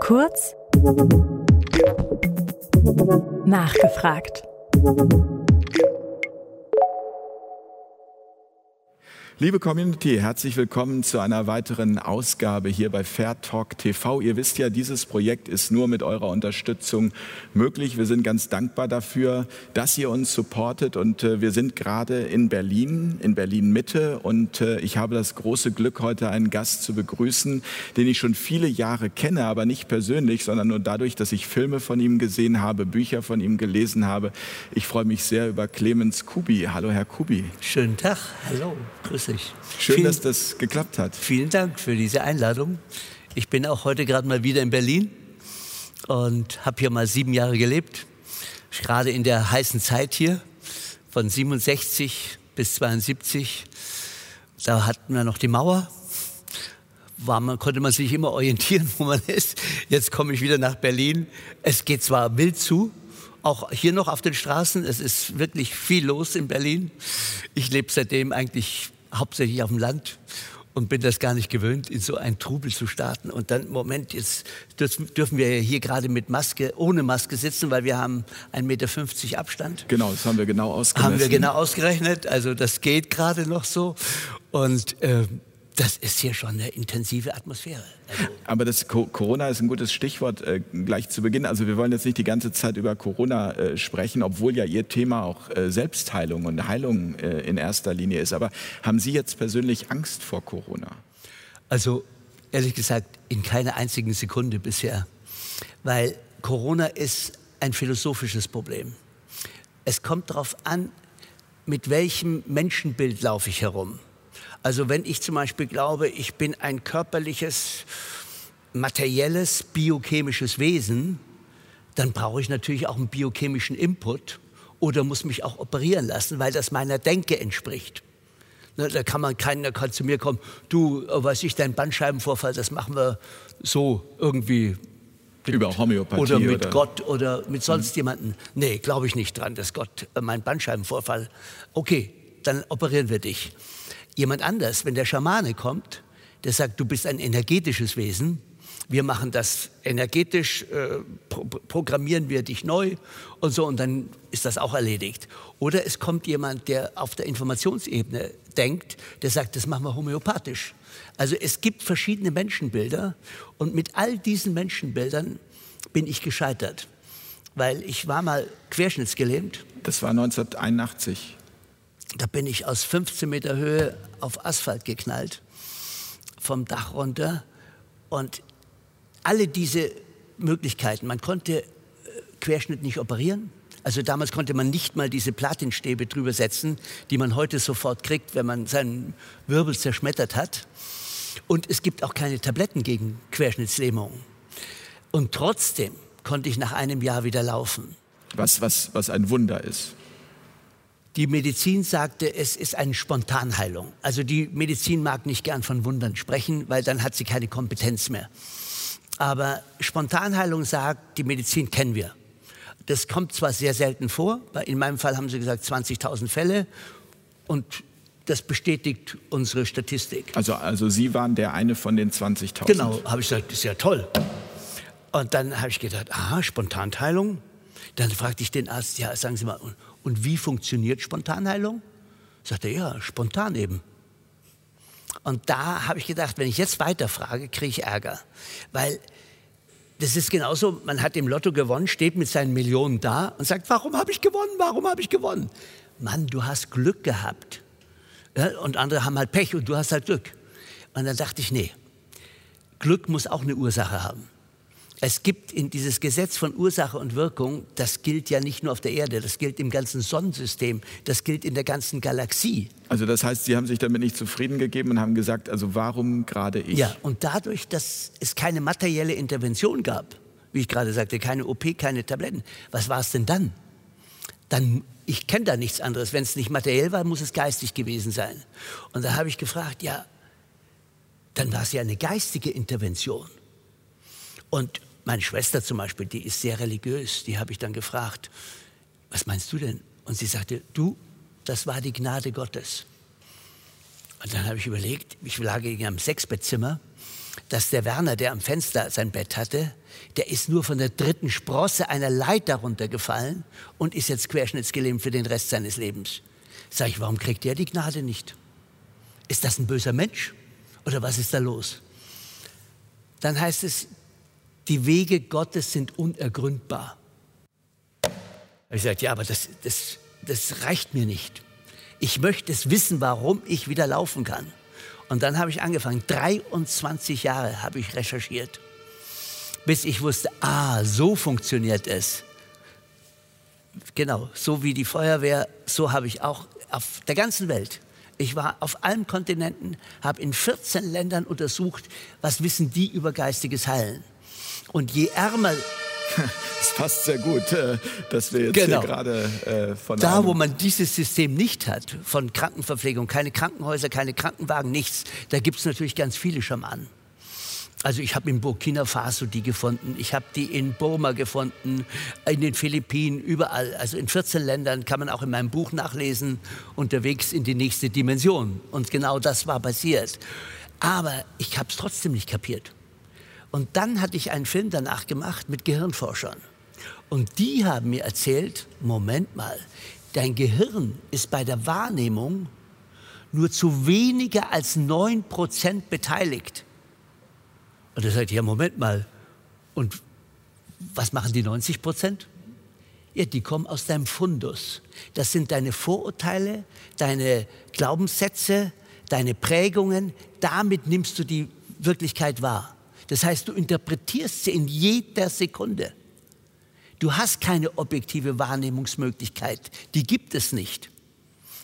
Kurz nachgefragt. Liebe Community, herzlich willkommen zu einer weiteren Ausgabe hier bei Fair Talk TV. Ihr wisst ja, dieses Projekt ist nur mit eurer Unterstützung möglich. Wir sind ganz dankbar dafür, dass ihr uns supportet und äh, wir sind gerade in Berlin, in Berlin Mitte und äh, ich habe das große Glück, heute einen Gast zu begrüßen, den ich schon viele Jahre kenne, aber nicht persönlich, sondern nur dadurch, dass ich Filme von ihm gesehen habe, Bücher von ihm gelesen habe. Ich freue mich sehr über Clemens Kubi. Hallo, Herr Kubi. Schönen Tag. Hallo. Grüß dich. Schön, vielen, dass das geklappt hat. Vielen Dank für diese Einladung. Ich bin auch heute gerade mal wieder in Berlin und habe hier mal sieben Jahre gelebt. Gerade in der heißen Zeit hier, von 67 bis 72. Da hatten wir noch die Mauer. War man, konnte man sich immer orientieren, wo man ist. Jetzt komme ich wieder nach Berlin. Es geht zwar wild zu, auch hier noch auf den Straßen. Es ist wirklich viel los in Berlin. Ich lebe seitdem eigentlich hauptsächlich auf dem Land und bin das gar nicht gewöhnt, in so einen Trubel zu starten. Und dann, Moment, jetzt dürfen wir hier gerade mit Maske, ohne Maske sitzen, weil wir haben 1,50 Meter Abstand. Genau, das haben wir genau ausgerechnet. Haben wir genau ausgerechnet, also das geht gerade noch so. Und äh, das ist hier schon eine intensive Atmosphäre. Also Aber das Corona ist ein gutes Stichwort äh, gleich zu Beginn. Also wir wollen jetzt nicht die ganze Zeit über Corona äh, sprechen, obwohl ja Ihr Thema auch äh, Selbstheilung und Heilung äh, in erster Linie ist. Aber haben Sie jetzt persönlich Angst vor Corona? Also ehrlich gesagt, in keiner einzigen Sekunde bisher. Weil Corona ist ein philosophisches Problem. Es kommt darauf an, mit welchem Menschenbild laufe ich herum. Also wenn ich zum Beispiel glaube, ich bin ein körperliches, materielles, biochemisches Wesen, dann brauche ich natürlich auch einen biochemischen Input oder muss mich auch operieren lassen, weil das meiner Denke entspricht. Ne, da kann man keiner kann zu mir kommen, du, äh, weiß ich, dein Bandscheibenvorfall, das machen wir so irgendwie. Mit, Über Homöopathie. Oder mit oder? Gott oder mit sonst mhm. jemanden. Nee, glaube ich nicht dran, dass Gott äh, mein Bandscheibenvorfall. Okay, dann operieren wir dich. Jemand anders, wenn der Schamane kommt, der sagt, du bist ein energetisches Wesen, wir machen das energetisch, äh, pro programmieren wir dich neu und so und dann ist das auch erledigt. Oder es kommt jemand, der auf der Informationsebene denkt, der sagt, das machen wir homöopathisch. Also es gibt verschiedene Menschenbilder und mit all diesen Menschenbildern bin ich gescheitert, weil ich war mal querschnittsgelähmt. Das war 1981. Da bin ich aus 15 Meter Höhe auf Asphalt geknallt, vom Dach runter. Und alle diese Möglichkeiten, man konnte äh, Querschnitt nicht operieren. Also damals konnte man nicht mal diese Platinstäbe drüber setzen, die man heute sofort kriegt, wenn man seinen Wirbel zerschmettert hat. Und es gibt auch keine Tabletten gegen Querschnittslähmung. Und trotzdem konnte ich nach einem Jahr wieder laufen. Was, was, was ein Wunder ist. Die Medizin sagte, es ist eine Spontanheilung. Also die Medizin mag nicht gern von Wundern sprechen, weil dann hat sie keine Kompetenz mehr. Aber Spontanheilung sagt, die Medizin kennen wir. Das kommt zwar sehr selten vor, in meinem Fall haben sie gesagt 20.000 Fälle und das bestätigt unsere Statistik. Also, also Sie waren der eine von den 20.000? Genau, habe ich gesagt, das ist ja toll. Und dann habe ich gedacht, aha, Spontanheilung. Dann fragte ich den Arzt, ja, sagen Sie mal, und wie funktioniert Spontanheilung? Sagt er, ja, spontan eben. Und da habe ich gedacht, wenn ich jetzt weiterfrage, kriege ich Ärger. Weil das ist genauso, man hat im Lotto gewonnen, steht mit seinen Millionen da und sagt, warum habe ich gewonnen, warum habe ich gewonnen? Mann, du hast Glück gehabt. Ja, und andere haben halt Pech und du hast halt Glück. Und dann dachte ich, nee, Glück muss auch eine Ursache haben. Es gibt in dieses Gesetz von Ursache und Wirkung, das gilt ja nicht nur auf der Erde, das gilt im ganzen Sonnensystem, das gilt in der ganzen Galaxie. Also das heißt, Sie haben sich damit nicht zufrieden gegeben und haben gesagt, also warum gerade ich? Ja, und dadurch, dass es keine materielle Intervention gab, wie ich gerade sagte, keine OP, keine Tabletten, was war es denn dann? Dann, ich kenne da nichts anderes. Wenn es nicht materiell war, muss es geistig gewesen sein. Und da habe ich gefragt, ja, dann war es ja eine geistige Intervention. Und meine Schwester zum Beispiel, die ist sehr religiös, die habe ich dann gefragt, was meinst du denn? Und sie sagte, du, das war die Gnade Gottes. Und dann habe ich überlegt, ich lag in einem Sechsbettzimmer, dass der Werner, der am Fenster sein Bett hatte, der ist nur von der dritten Sprosse einer Leiter runtergefallen und ist jetzt querschnittsgelähmt für den Rest seines Lebens. Sag ich, warum kriegt der die Gnade nicht? Ist das ein böser Mensch? Oder was ist da los? Dann heißt es, die Wege Gottes sind unergründbar. Ich sagte, ja, aber das, das, das reicht mir nicht. Ich möchte es wissen, warum ich wieder laufen kann. Und dann habe ich angefangen. 23 Jahre habe ich recherchiert, bis ich wusste, ah, so funktioniert es. Genau, so wie die Feuerwehr, so habe ich auch auf der ganzen Welt. Ich war auf allen Kontinenten, habe in 14 Ländern untersucht, was wissen die über geistiges Heilen. Und je ärmer Es passt sehr gut, äh, dass wir jetzt genau. hier gerade äh, von da, wo man dieses System nicht hat, von Krankenverpflegung, keine Krankenhäuser, keine Krankenwagen, nichts, da gibt es natürlich ganz viele Schamanen. Also ich habe in Burkina Faso die gefunden, ich habe die in Burma gefunden, in den Philippinen, überall. Also in 14 Ländern kann man auch in meinem Buch nachlesen, unterwegs in die nächste Dimension. Und genau das war passiert. Aber ich habe es trotzdem nicht kapiert. Und dann hatte ich einen Film danach gemacht mit Gehirnforschern. Und die haben mir erzählt, Moment mal, dein Gehirn ist bei der Wahrnehmung nur zu weniger als 9% beteiligt. Und sagte ich, ja, Moment mal, und was machen die 90 Prozent? Ja, die kommen aus deinem Fundus. Das sind deine Vorurteile, deine Glaubenssätze, deine Prägungen. Damit nimmst du die Wirklichkeit wahr. Das heißt, du interpretierst sie in jeder Sekunde. Du hast keine objektive Wahrnehmungsmöglichkeit. Die gibt es nicht.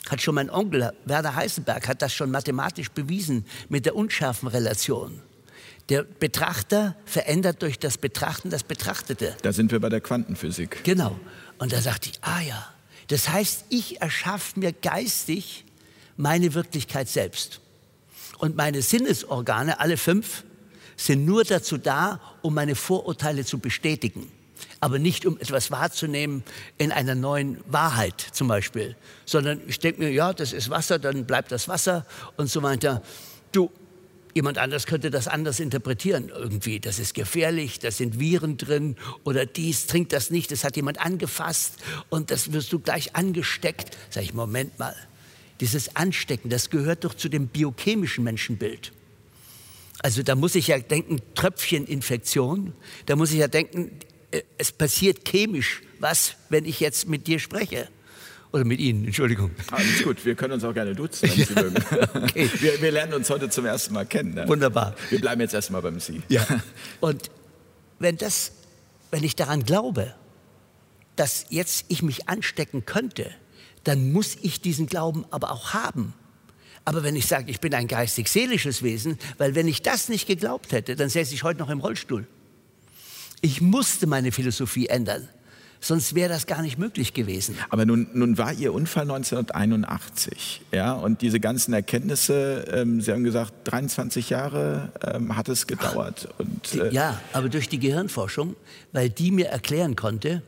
Hat schon mein Onkel Werner Heisenberg hat das schon mathematisch bewiesen mit der unscharfen Relation. Der Betrachter verändert durch das Betrachten das Betrachtete. Da sind wir bei der Quantenphysik. Genau. Und da sagte ich, ah ja, das heißt, ich erschaffe mir geistig meine Wirklichkeit selbst. Und meine Sinnesorgane, alle fünf, sind nur dazu da, um meine Vorurteile zu bestätigen, aber nicht um etwas wahrzunehmen in einer neuen Wahrheit zum Beispiel, sondern ich denke mir, ja, das ist Wasser, dann bleibt das Wasser und so weiter. Du, jemand anders könnte das anders interpretieren irgendwie. Das ist gefährlich, da sind Viren drin oder dies, trinkt das nicht, das hat jemand angefasst und das wirst du gleich angesteckt. Sag ich, Moment mal, dieses Anstecken, das gehört doch zu dem biochemischen Menschenbild. Also da muss ich ja denken, Tröpfcheninfektion. Da muss ich ja denken, äh, es passiert chemisch was, wenn ich jetzt mit dir spreche. Oder mit Ihnen, Entschuldigung. Alles gut, wir können uns auch gerne duzen, wenn Sie mögen. okay. wir, wir, lernen uns heute zum ersten Mal kennen. Ne? Wunderbar. Wir bleiben jetzt erstmal beim Sie. Ja. Und wenn das, wenn ich daran glaube, dass jetzt ich mich anstecken könnte, dann muss ich diesen Glauben aber auch haben. Aber wenn ich sage, ich bin ein geistig-seelisches Wesen, weil wenn ich das nicht geglaubt hätte, dann säße ich heute noch im Rollstuhl. Ich musste meine Philosophie ändern. Sonst wäre das gar nicht möglich gewesen. Aber nun, nun war Ihr Unfall 1981, ja, und diese ganzen Erkenntnisse, ähm, Sie haben gesagt, 23 Jahre ähm, hat es gedauert. Und, äh ja, aber durch die Gehirnforschung, weil die mir erklären konnte,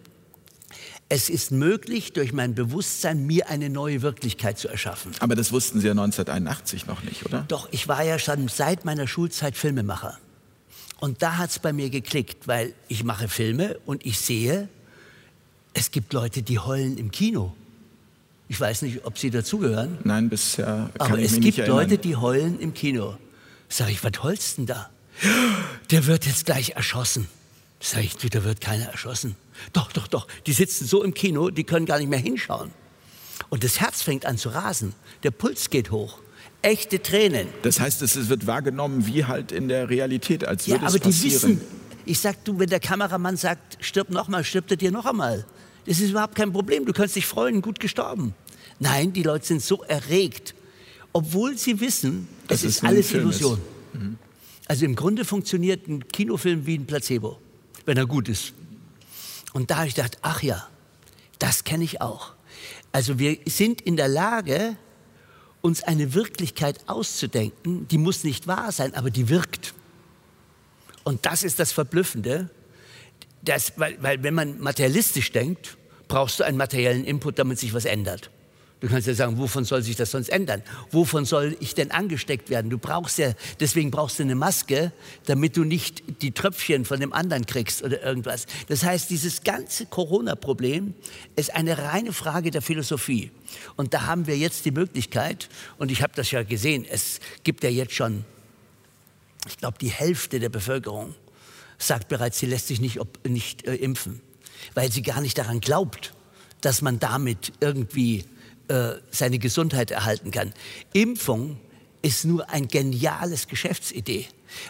es ist möglich, durch mein Bewusstsein mir eine neue Wirklichkeit zu erschaffen. Aber das wussten Sie ja 1981 noch nicht, oder? Doch, ich war ja schon seit meiner Schulzeit Filmemacher. Und da hat es bei mir geklickt, weil ich mache Filme und ich sehe, es gibt Leute, die heulen im Kino. Ich weiß nicht, ob Sie dazugehören. Nein, bisher kann Aber ich es gibt Leute, die heulen im Kino. Sag ich, was heulst denn da? Der wird jetzt gleich erschossen. Sag ich, da wird keiner erschossen. Doch, doch, doch. Die sitzen so im Kino, die können gar nicht mehr hinschauen. Und das Herz fängt an zu rasen. Der Puls geht hoch. Echte Tränen. Das heißt, es wird wahrgenommen wie halt in der Realität, als würde ja, aber es passieren. Die wissen, ich sag du, wenn der Kameramann sagt, stirb noch mal, stirbt er dir noch einmal. Das ist überhaupt kein Problem. Du kannst dich freuen, gut gestorben. Nein, die Leute sind so erregt, obwohl sie wissen, das es ist, ist alles Illusion. Ist. Mhm. Also im Grunde funktioniert ein Kinofilm wie ein Placebo, wenn er gut ist. Und da habe ich gedacht, ach ja, das kenne ich auch. Also wir sind in der Lage, uns eine Wirklichkeit auszudenken, die muss nicht wahr sein, aber die wirkt. Und das ist das Verblüffende, dass, weil, weil wenn man materialistisch denkt, brauchst du einen materiellen Input, damit sich was ändert. Du kannst ja sagen, wovon soll sich das sonst ändern? Wovon soll ich denn angesteckt werden? Du brauchst ja, deswegen brauchst du eine Maske, damit du nicht die Tröpfchen von dem anderen kriegst oder irgendwas. Das heißt, dieses ganze Corona-Problem ist eine reine Frage der Philosophie. Und da haben wir jetzt die Möglichkeit, und ich habe das ja gesehen, es gibt ja jetzt schon, ich glaube, die Hälfte der Bevölkerung sagt bereits, sie lässt sich nicht, ob, nicht äh, impfen, weil sie gar nicht daran glaubt, dass man damit irgendwie äh, seine Gesundheit erhalten kann. Impfung ist nur ein geniales Geschäftsidee,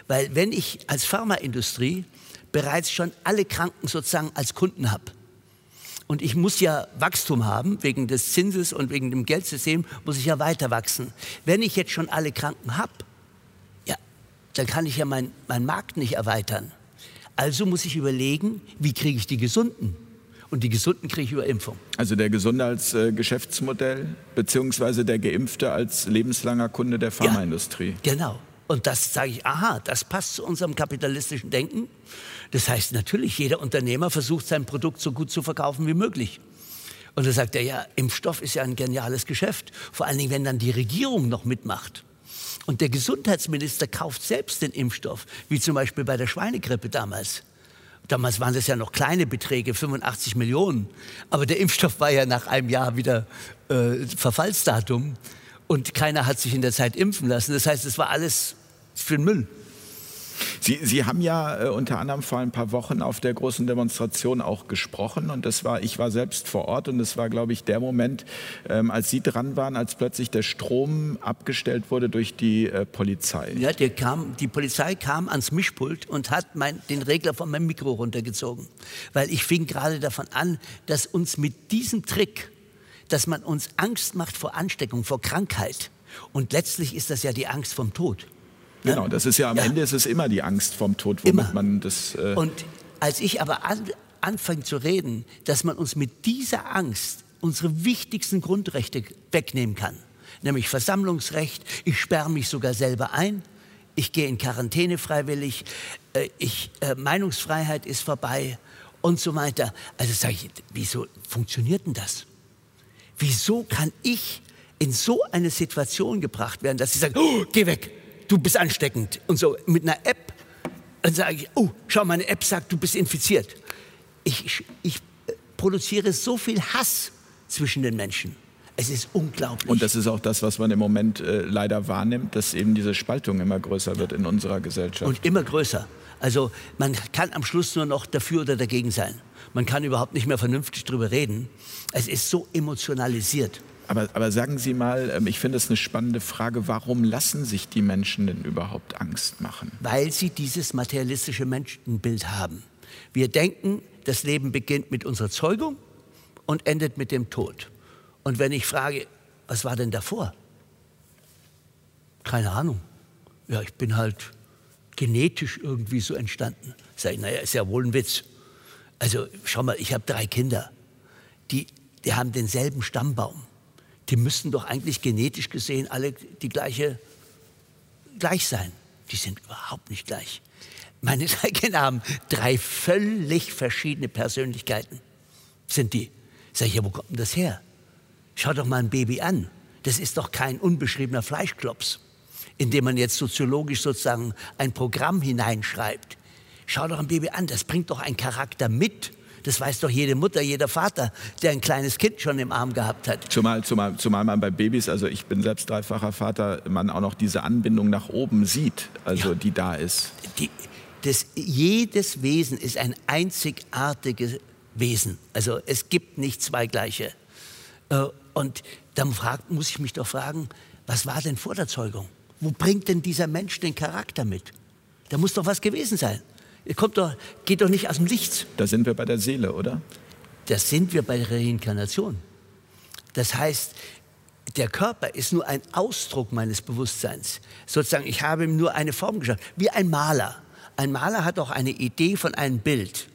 weil wenn ich als Pharmaindustrie bereits schon alle Kranken sozusagen als Kunden habe, und ich muss ja Wachstum haben, wegen des Zinses und wegen dem Geldsystem muss ich ja weiter wachsen. Wenn ich jetzt schon alle Kranken habe, ja, dann kann ich ja meinen mein Markt nicht erweitern. Also muss ich überlegen, wie kriege ich die Gesunden? Und die Gesunden kriege ich über Impfung. Also der Gesunde als äh, Geschäftsmodell, beziehungsweise der Geimpfte als lebenslanger Kunde der Pharmaindustrie. Ja, genau. Und das sage ich, aha, das passt zu unserem kapitalistischen Denken. Das heißt natürlich, jeder Unternehmer versucht sein Produkt so gut zu verkaufen wie möglich. Und da sagt er, ja, Impfstoff ist ja ein geniales Geschäft. Vor allen Dingen, wenn dann die Regierung noch mitmacht. Und der Gesundheitsminister kauft selbst den Impfstoff, wie zum Beispiel bei der Schweinegrippe damals. Damals waren das ja noch kleine Beträge, 85 Millionen. Aber der Impfstoff war ja nach einem Jahr wieder äh, Verfallsdatum und keiner hat sich in der Zeit impfen lassen. Das heißt, es war alles für den Müll. Sie, Sie haben ja äh, unter anderem vor ein paar Wochen auf der großen Demonstration auch gesprochen und das war, ich war selbst vor Ort und es war, glaube ich, der Moment, ähm, als Sie dran waren, als plötzlich der Strom abgestellt wurde durch die äh, Polizei. Ja, der kam, die Polizei kam ans Mischpult und hat mein, den Regler von meinem Mikro runtergezogen, weil ich fing gerade davon an, dass uns mit diesem Trick, dass man uns Angst macht vor Ansteckung, vor Krankheit und letztlich ist das ja die Angst vom Tod. Genau, das ist ja am ja. Ende ist es immer die Angst vom Tod, womit immer. man das. Äh und als ich aber an, anfange zu reden, dass man uns mit dieser Angst unsere wichtigsten Grundrechte wegnehmen kann, nämlich Versammlungsrecht, ich sperre mich sogar selber ein, ich gehe in Quarantäne freiwillig, äh, ich, äh, Meinungsfreiheit ist vorbei und so weiter. Also sage ich, wieso funktioniert denn das? Wieso kann ich in so eine Situation gebracht werden, dass sie sagen, oh, geh weg, du bist ansteckend. Und so mit einer App, dann sage ich, oh, schau, meine App sagt, du bist infiziert. Ich, ich, ich produziere so viel Hass zwischen den Menschen. Es ist unglaublich. Und das ist auch das, was man im Moment äh, leider wahrnimmt, dass eben diese Spaltung immer größer wird in unserer Gesellschaft. Und immer größer. Also man kann am Schluss nur noch dafür oder dagegen sein. Man kann überhaupt nicht mehr vernünftig darüber reden. Es ist so emotionalisiert. Aber, aber sagen Sie mal, ähm, ich finde es eine spannende Frage, warum lassen sich die Menschen denn überhaupt Angst machen? Weil sie dieses materialistische Menschenbild haben. Wir denken, das Leben beginnt mit unserer Zeugung und endet mit dem Tod. Und wenn ich frage, was war denn davor? Keine Ahnung. Ja, ich bin halt genetisch irgendwie so entstanden. Sag ich, naja, ist ja wohl ein Witz. Also schau mal, ich habe drei Kinder. Die, die haben denselben Stammbaum die müssten doch eigentlich genetisch gesehen alle die gleiche gleich sein. Die sind überhaupt nicht gleich. Meine Kinder haben drei völlig verschiedene Persönlichkeiten. Sind die. Sag ich, ja, wo kommt denn das her? Schau doch mal ein Baby an. Das ist doch kein unbeschriebener Fleischklops, in dem man jetzt soziologisch sozusagen ein Programm hineinschreibt. Schau doch ein Baby an, das bringt doch einen Charakter mit. Das weiß doch jede Mutter, jeder Vater, der ein kleines Kind schon im Arm gehabt hat. Zumal, zumal, zumal man bei Babys, also ich bin selbst dreifacher Vater, man auch noch diese Anbindung nach oben sieht, also ja. die da ist. Die, das, jedes Wesen ist ein einzigartiges Wesen. Also es gibt nicht zwei gleiche. Äh, und dann frag, muss ich mich doch fragen, was war denn vor der Zeugung? Wo bringt denn dieser Mensch den Charakter mit? Da muss doch was gewesen sein. Kommt doch, geht doch nicht aus dem Nichts. Da sind wir bei der Seele, oder? Das sind wir bei der Reinkarnation. Das heißt, der Körper ist nur ein Ausdruck meines Bewusstseins. Sozusagen, ich habe ihm nur eine Form geschaffen, wie ein Maler. Ein Maler hat auch eine Idee von einem Bild.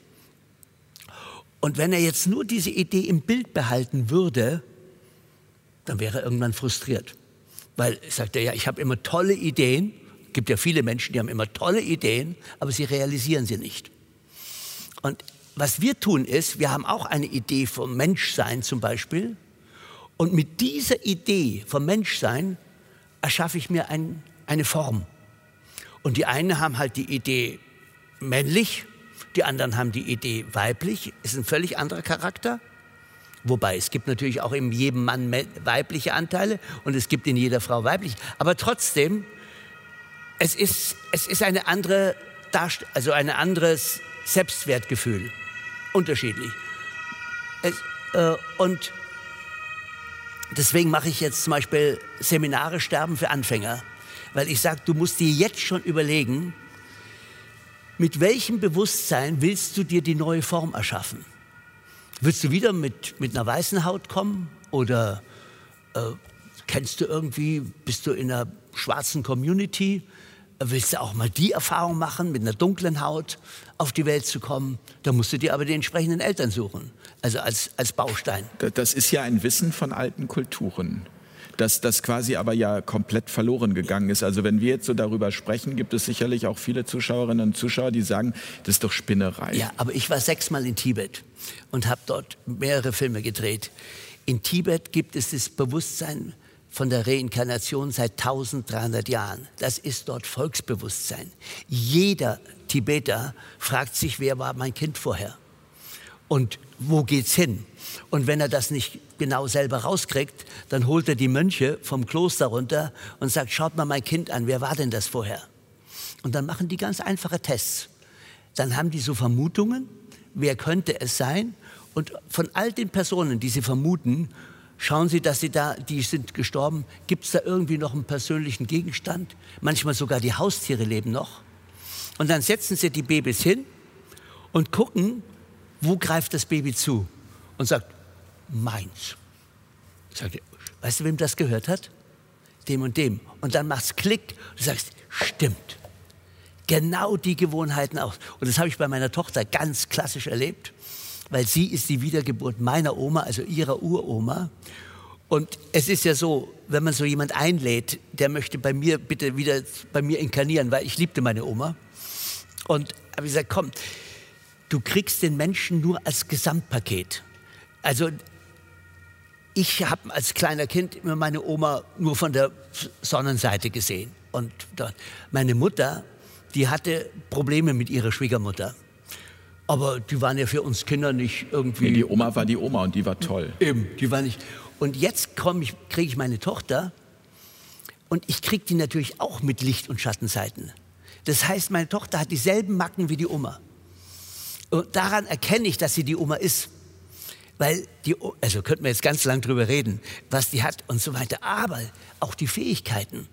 Und wenn er jetzt nur diese Idee im Bild behalten würde, dann wäre er irgendwann frustriert. Weil, sagt er, ja, ich habe immer tolle Ideen, gibt ja viele Menschen, die haben immer tolle Ideen, aber sie realisieren sie nicht. Und was wir tun ist, wir haben auch eine Idee vom Menschsein zum Beispiel. Und mit dieser Idee vom Menschsein erschaffe ich mir ein, eine Form. Und die einen haben halt die Idee männlich, die anderen haben die Idee weiblich, ist ein völlig anderer Charakter. Wobei es gibt natürlich auch in jedem Mann weibliche Anteile und es gibt in jeder Frau weibliche. Aber trotzdem, es ist, es ist eine andere Darst also ein anderes Selbstwertgefühl. Unterschiedlich. Es, äh, und deswegen mache ich jetzt zum Beispiel Seminare Sterben für Anfänger. Weil ich sage, du musst dir jetzt schon überlegen, mit welchem Bewusstsein willst du dir die neue Form erschaffen? Willst du wieder mit, mit einer weißen Haut kommen? Oder äh, kennst du irgendwie, bist du in einer schwarzen Community? Willst du auch mal die Erfahrung machen, mit einer dunklen Haut auf die Welt zu kommen? Da musst du dir aber die entsprechenden Eltern suchen, also als, als Baustein. Das ist ja ein Wissen von alten Kulturen dass das quasi aber ja komplett verloren gegangen ist. Also wenn wir jetzt so darüber sprechen, gibt es sicherlich auch viele Zuschauerinnen und Zuschauer, die sagen, das ist doch Spinnerei. Ja, aber ich war sechsmal in Tibet und habe dort mehrere Filme gedreht. In Tibet gibt es das Bewusstsein von der Reinkarnation seit 1300 Jahren. Das ist dort Volksbewusstsein. Jeder Tibeter fragt sich, wer war mein Kind vorher? Und wo geht's hin? Und wenn er das nicht genau selber rauskriegt, dann holt er die Mönche vom Kloster runter und sagt, schaut mal mein Kind an, wer war denn das vorher? Und dann machen die ganz einfache Tests. Dann haben die so Vermutungen, wer könnte es sein? Und von all den Personen, die sie vermuten, schauen sie, dass sie da, die sind gestorben, gibt es da irgendwie noch einen persönlichen Gegenstand? Manchmal sogar die Haustiere leben noch. Und dann setzen sie die Babys hin und gucken, wo greift das Baby zu? Und sagt, meins. Sagt weißt du, wem das gehört hat? Dem und dem. Und dann macht's Klick. Du sagst, stimmt. Genau die Gewohnheiten auch. Und das habe ich bei meiner Tochter ganz klassisch erlebt, weil sie ist die Wiedergeburt meiner Oma, also ihrer Uroma. Und es ist ja so, wenn man so jemand einlädt, der möchte bei mir bitte wieder bei mir inkarnieren, weil ich liebte meine Oma. Und habe ich gesagt, komm, du kriegst den Menschen nur als Gesamtpaket. Also ich habe als kleiner Kind immer meine Oma nur von der Sonnenseite gesehen. Und meine Mutter, die hatte Probleme mit ihrer Schwiegermutter. Aber die waren ja für uns Kinder nicht irgendwie. Nee, die Oma war die Oma und die war toll. Eben, die war nicht. Und jetzt ich, kriege ich meine Tochter und ich kriege die natürlich auch mit Licht- und Schattenseiten. Das heißt, meine Tochter hat dieselben Macken wie die Oma. Und daran erkenne ich, dass sie die Oma ist. Weil die, also könnten wir jetzt ganz lang drüber reden, was die hat und so weiter. Aber auch die Fähigkeiten.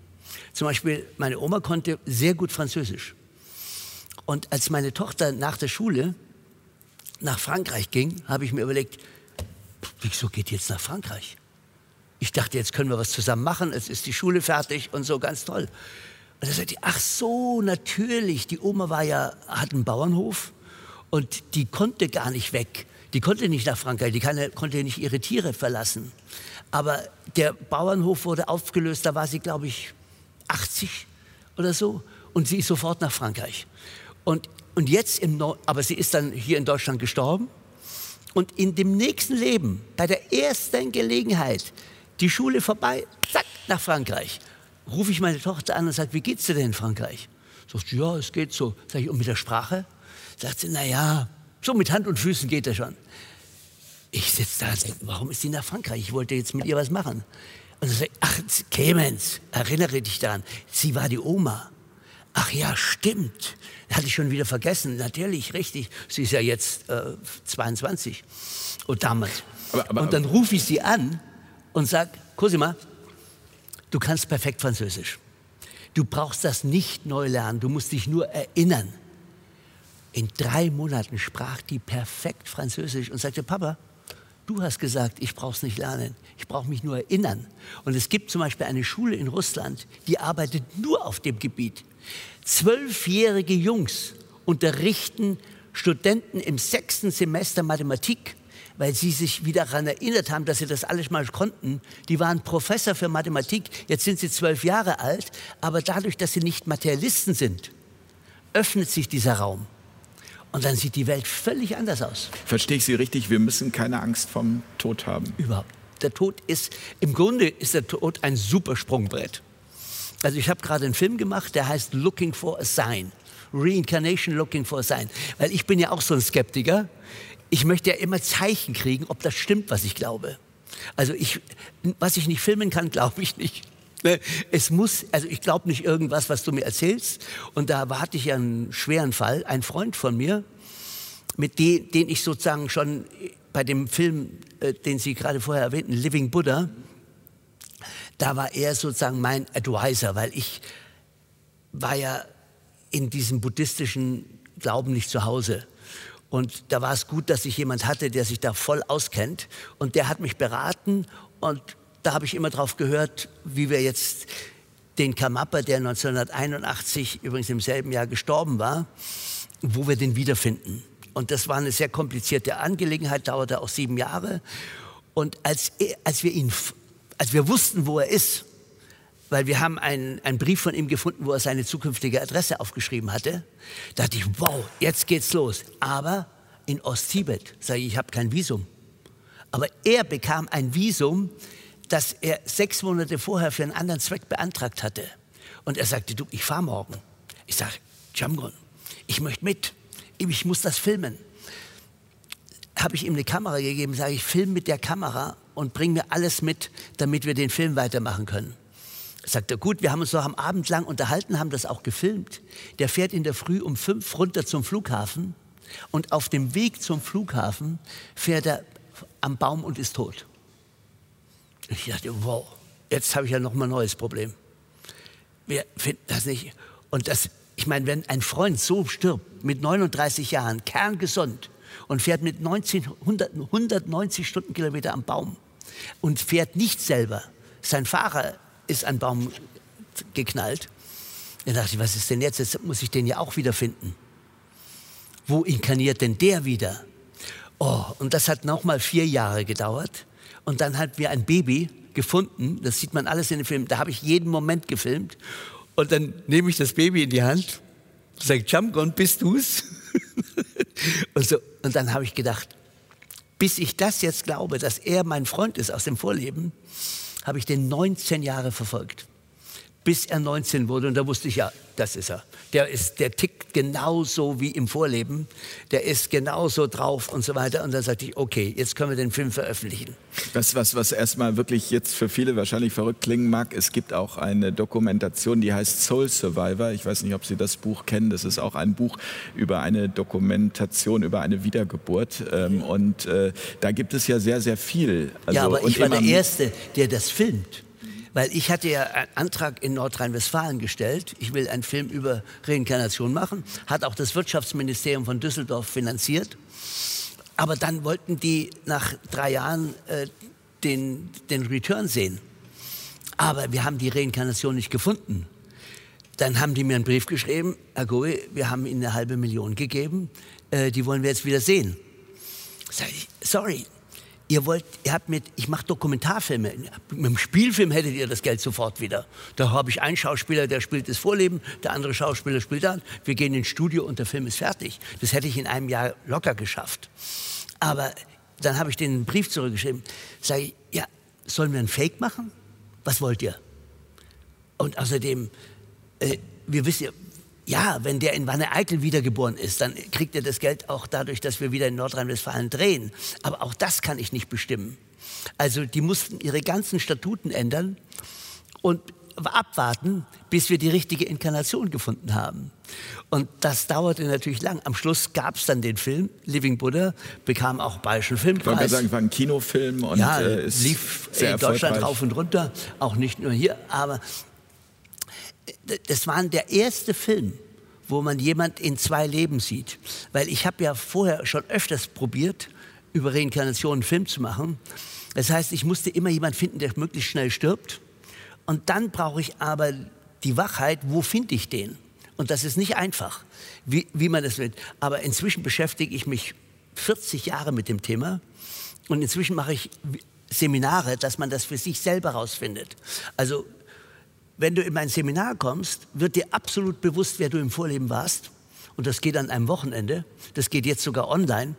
Zum Beispiel, meine Oma konnte sehr gut Französisch. Und als meine Tochter nach der Schule nach Frankreich ging, habe ich mir überlegt, wieso geht jetzt nach Frankreich? Ich dachte, jetzt können wir was zusammen machen, es ist die Schule fertig und so, ganz toll. Und da sagte ich, ach so, natürlich, die Oma war ja, hat einen Bauernhof und die konnte gar nicht weg. Die konnte nicht nach Frankreich, die kann, konnte nicht ihre Tiere verlassen. Aber der Bauernhof wurde aufgelöst, da war sie, glaube ich, 80 oder so. Und sie ist sofort nach Frankreich. Und, und jetzt, im no aber sie ist dann hier in Deutschland gestorben. Und in dem nächsten Leben, bei der ersten Gelegenheit, die Schule vorbei, zack, nach Frankreich. Rufe ich meine Tochter an und sage, wie geht's dir denn in Frankreich? Sagt sie, ja, es geht so. Sag ich, und mit der Sprache? Sagt sie, na ja, so mit Hand und Füßen geht das schon. Ich sitze da und denke, warum ist sie nach Frankreich? Ich wollte jetzt mit ihr was machen. Und sage ich, ach, Clemens, erinnere dich daran, sie war die Oma. Ach ja, stimmt. Hatte ich schon wieder vergessen. Natürlich, richtig. Sie ist ja jetzt äh, 22. Und damals. Aber, aber, und dann rufe ich sie an und sage, Cosima, du kannst perfekt Französisch. Du brauchst das nicht neu lernen, du musst dich nur erinnern. In drei Monaten sprach die perfekt Französisch und sagte, Papa, du hast gesagt, ich brauche es nicht lernen, ich brauche mich nur erinnern. Und es gibt zum Beispiel eine Schule in Russland, die arbeitet nur auf dem Gebiet. Zwölfjährige Jungs unterrichten Studenten im sechsten Semester Mathematik, weil sie sich wieder daran erinnert haben, dass sie das alles mal konnten. Die waren Professor für Mathematik, jetzt sind sie zwölf Jahre alt, aber dadurch, dass sie nicht Materialisten sind, öffnet sich dieser Raum. Und dann sieht die Welt völlig anders aus. Verstehe ich Sie richtig? Wir müssen keine Angst vom Tod haben. Überhaupt. Der Tod ist, im Grunde ist der Tod ein super Sprungbrett. Also ich habe gerade einen Film gemacht, der heißt Looking for a Sign. Reincarnation Looking for a Sign. Weil ich bin ja auch so ein Skeptiker. Ich möchte ja immer Zeichen kriegen, ob das stimmt, was ich glaube. Also ich, was ich nicht filmen kann, glaube ich nicht. Ne? Es muss, also ich glaube nicht irgendwas, was du mir erzählst. Und da hatte ich ja einen schweren Fall. Ein Freund von mir, mit dem, den ich sozusagen schon bei dem Film, äh, den Sie gerade vorher erwähnten, Living Buddha, da war er sozusagen mein Advisor, weil ich war ja in diesem buddhistischen Glauben nicht zu Hause. Und da war es gut, dass ich jemand hatte, der sich da voll auskennt. Und der hat mich beraten. Und da habe ich immer drauf gehört, wie wir jetzt den Kamappa, der 1981 übrigens im selben Jahr gestorben war, wo wir den wiederfinden. Und das war eine sehr komplizierte Angelegenheit, dauerte auch sieben Jahre. Und als, als, wir, ihn, als wir wussten, wo er ist, weil wir haben einen, einen Brief von ihm gefunden, wo er seine zukünftige Adresse aufgeschrieben hatte. Da dachte ich, wow, jetzt geht's los. Aber in Osttibet, sage ich, ich habe kein Visum. Aber er bekam ein Visum, das er sechs Monate vorher für einen anderen Zweck beantragt hatte. Und er sagte, du, ich fahre morgen. Ich sage, Jamgon, ich möchte mit. Ich muss das filmen. Habe ich ihm eine Kamera gegeben, sage ich, film mit der Kamera und bring mir alles mit, damit wir den Film weitermachen können. Sagt er, gut, wir haben uns noch am Abend lang unterhalten, haben das auch gefilmt. Der fährt in der Früh um fünf runter zum Flughafen und auf dem Weg zum Flughafen fährt er am Baum und ist tot. Ich dachte, wow, jetzt habe ich ja noch mal ein neues Problem. Wir finden das nicht. Und das, ich meine, wenn ein Freund so stirbt, mit 39 Jahren, kerngesund, und fährt mit 19, 100, 190 Stundenkilometer am Baum und fährt nicht selber, sein Fahrer ist ein Baum geknallt. Da dachte ich, was ist denn jetzt? Jetzt muss ich den ja auch wieder finden. Wo inkarniert denn der wieder? Oh, und das hat nochmal vier Jahre gedauert. Und dann hat wir ein Baby gefunden. Das sieht man alles in dem Film. Da habe ich jeden Moment gefilmt. Und dann nehme ich das Baby in die Hand, sage, Jamgon, bist du's? und, so, und dann habe ich gedacht, bis ich das jetzt glaube, dass er mein Freund ist aus dem Vorleben, habe ich den 19 Jahre verfolgt, bis er 19 wurde. Und da wusste ich, ja, das ist er. Der, ist, der tickt genauso wie im Vorleben. Der ist genauso drauf und so weiter. Und dann sagte ich, okay, jetzt können wir den Film veröffentlichen. Das, was, was erstmal wirklich jetzt für viele wahrscheinlich verrückt klingen mag, es gibt auch eine Dokumentation, die heißt Soul Survivor. Ich weiß nicht, ob Sie das Buch kennen. Das ist auch ein Buch über eine Dokumentation, über eine Wiedergeburt. Ähm, und äh, da gibt es ja sehr, sehr viel. Also, ja, aber ich war der Erste, der das filmt. Weil ich hatte ja einen Antrag in Nordrhein-Westfalen gestellt. Ich will einen Film über Reinkarnation machen. Hat auch das Wirtschaftsministerium von Düsseldorf finanziert. Aber dann wollten die nach drei Jahren äh, den, den Return sehen. Aber wir haben die Reinkarnation nicht gefunden. Dann haben die mir einen Brief geschrieben, Herr Goe, wir haben Ihnen eine halbe Million gegeben, äh, die wollen wir jetzt wieder sehen. Sag ich, sorry, ihr wollt, ihr habt mit, ich mache Dokumentarfilme. Mit dem Spielfilm hättet ihr das Geld sofort wieder. Da habe ich einen Schauspieler, der spielt das Vorleben, der andere Schauspieler spielt dann. Wir gehen ins Studio und der Film ist fertig. Das hätte ich in einem Jahr locker geschafft. Aber dann habe ich den Brief zurückgeschrieben. Sage ich, ja, sollen wir einen Fake machen? Was wollt ihr? Und außerdem, äh, wir wissen ja, ja, wenn der in Wanne-Eickel wiedergeboren ist, dann kriegt er das Geld auch dadurch, dass wir wieder in Nordrhein-Westfalen drehen. Aber auch das kann ich nicht bestimmen. Also die mussten ihre ganzen Statuten ändern und abwarten, bis wir die richtige Inkarnation gefunden haben. Und das dauerte natürlich lang. Am Schluss gab es dann den Film Living Buddha, bekam auch Bayerischen Filmpreis. Ich wollte sagen, war ein Kinofilm und ja, äh, lief sehr in Deutschland rauf und runter, auch nicht nur hier, aber das war der erste Film, wo man jemand in zwei Leben sieht. Weil ich habe ja vorher schon öfters probiert, über Reinkarnation einen Film zu machen. Das heißt, ich musste immer jemanden finden, der möglichst schnell stirbt. Und dann brauche ich aber die Wachheit, wo finde ich den? Und das ist nicht einfach, wie, wie man das will. Aber inzwischen beschäftige ich mich 40 Jahre mit dem Thema. Und inzwischen mache ich Seminare, dass man das für sich selber rausfindet. Also wenn du in mein Seminar kommst, wird dir absolut bewusst, wer du im Vorleben warst. Und das geht an einem Wochenende. Das geht jetzt sogar online.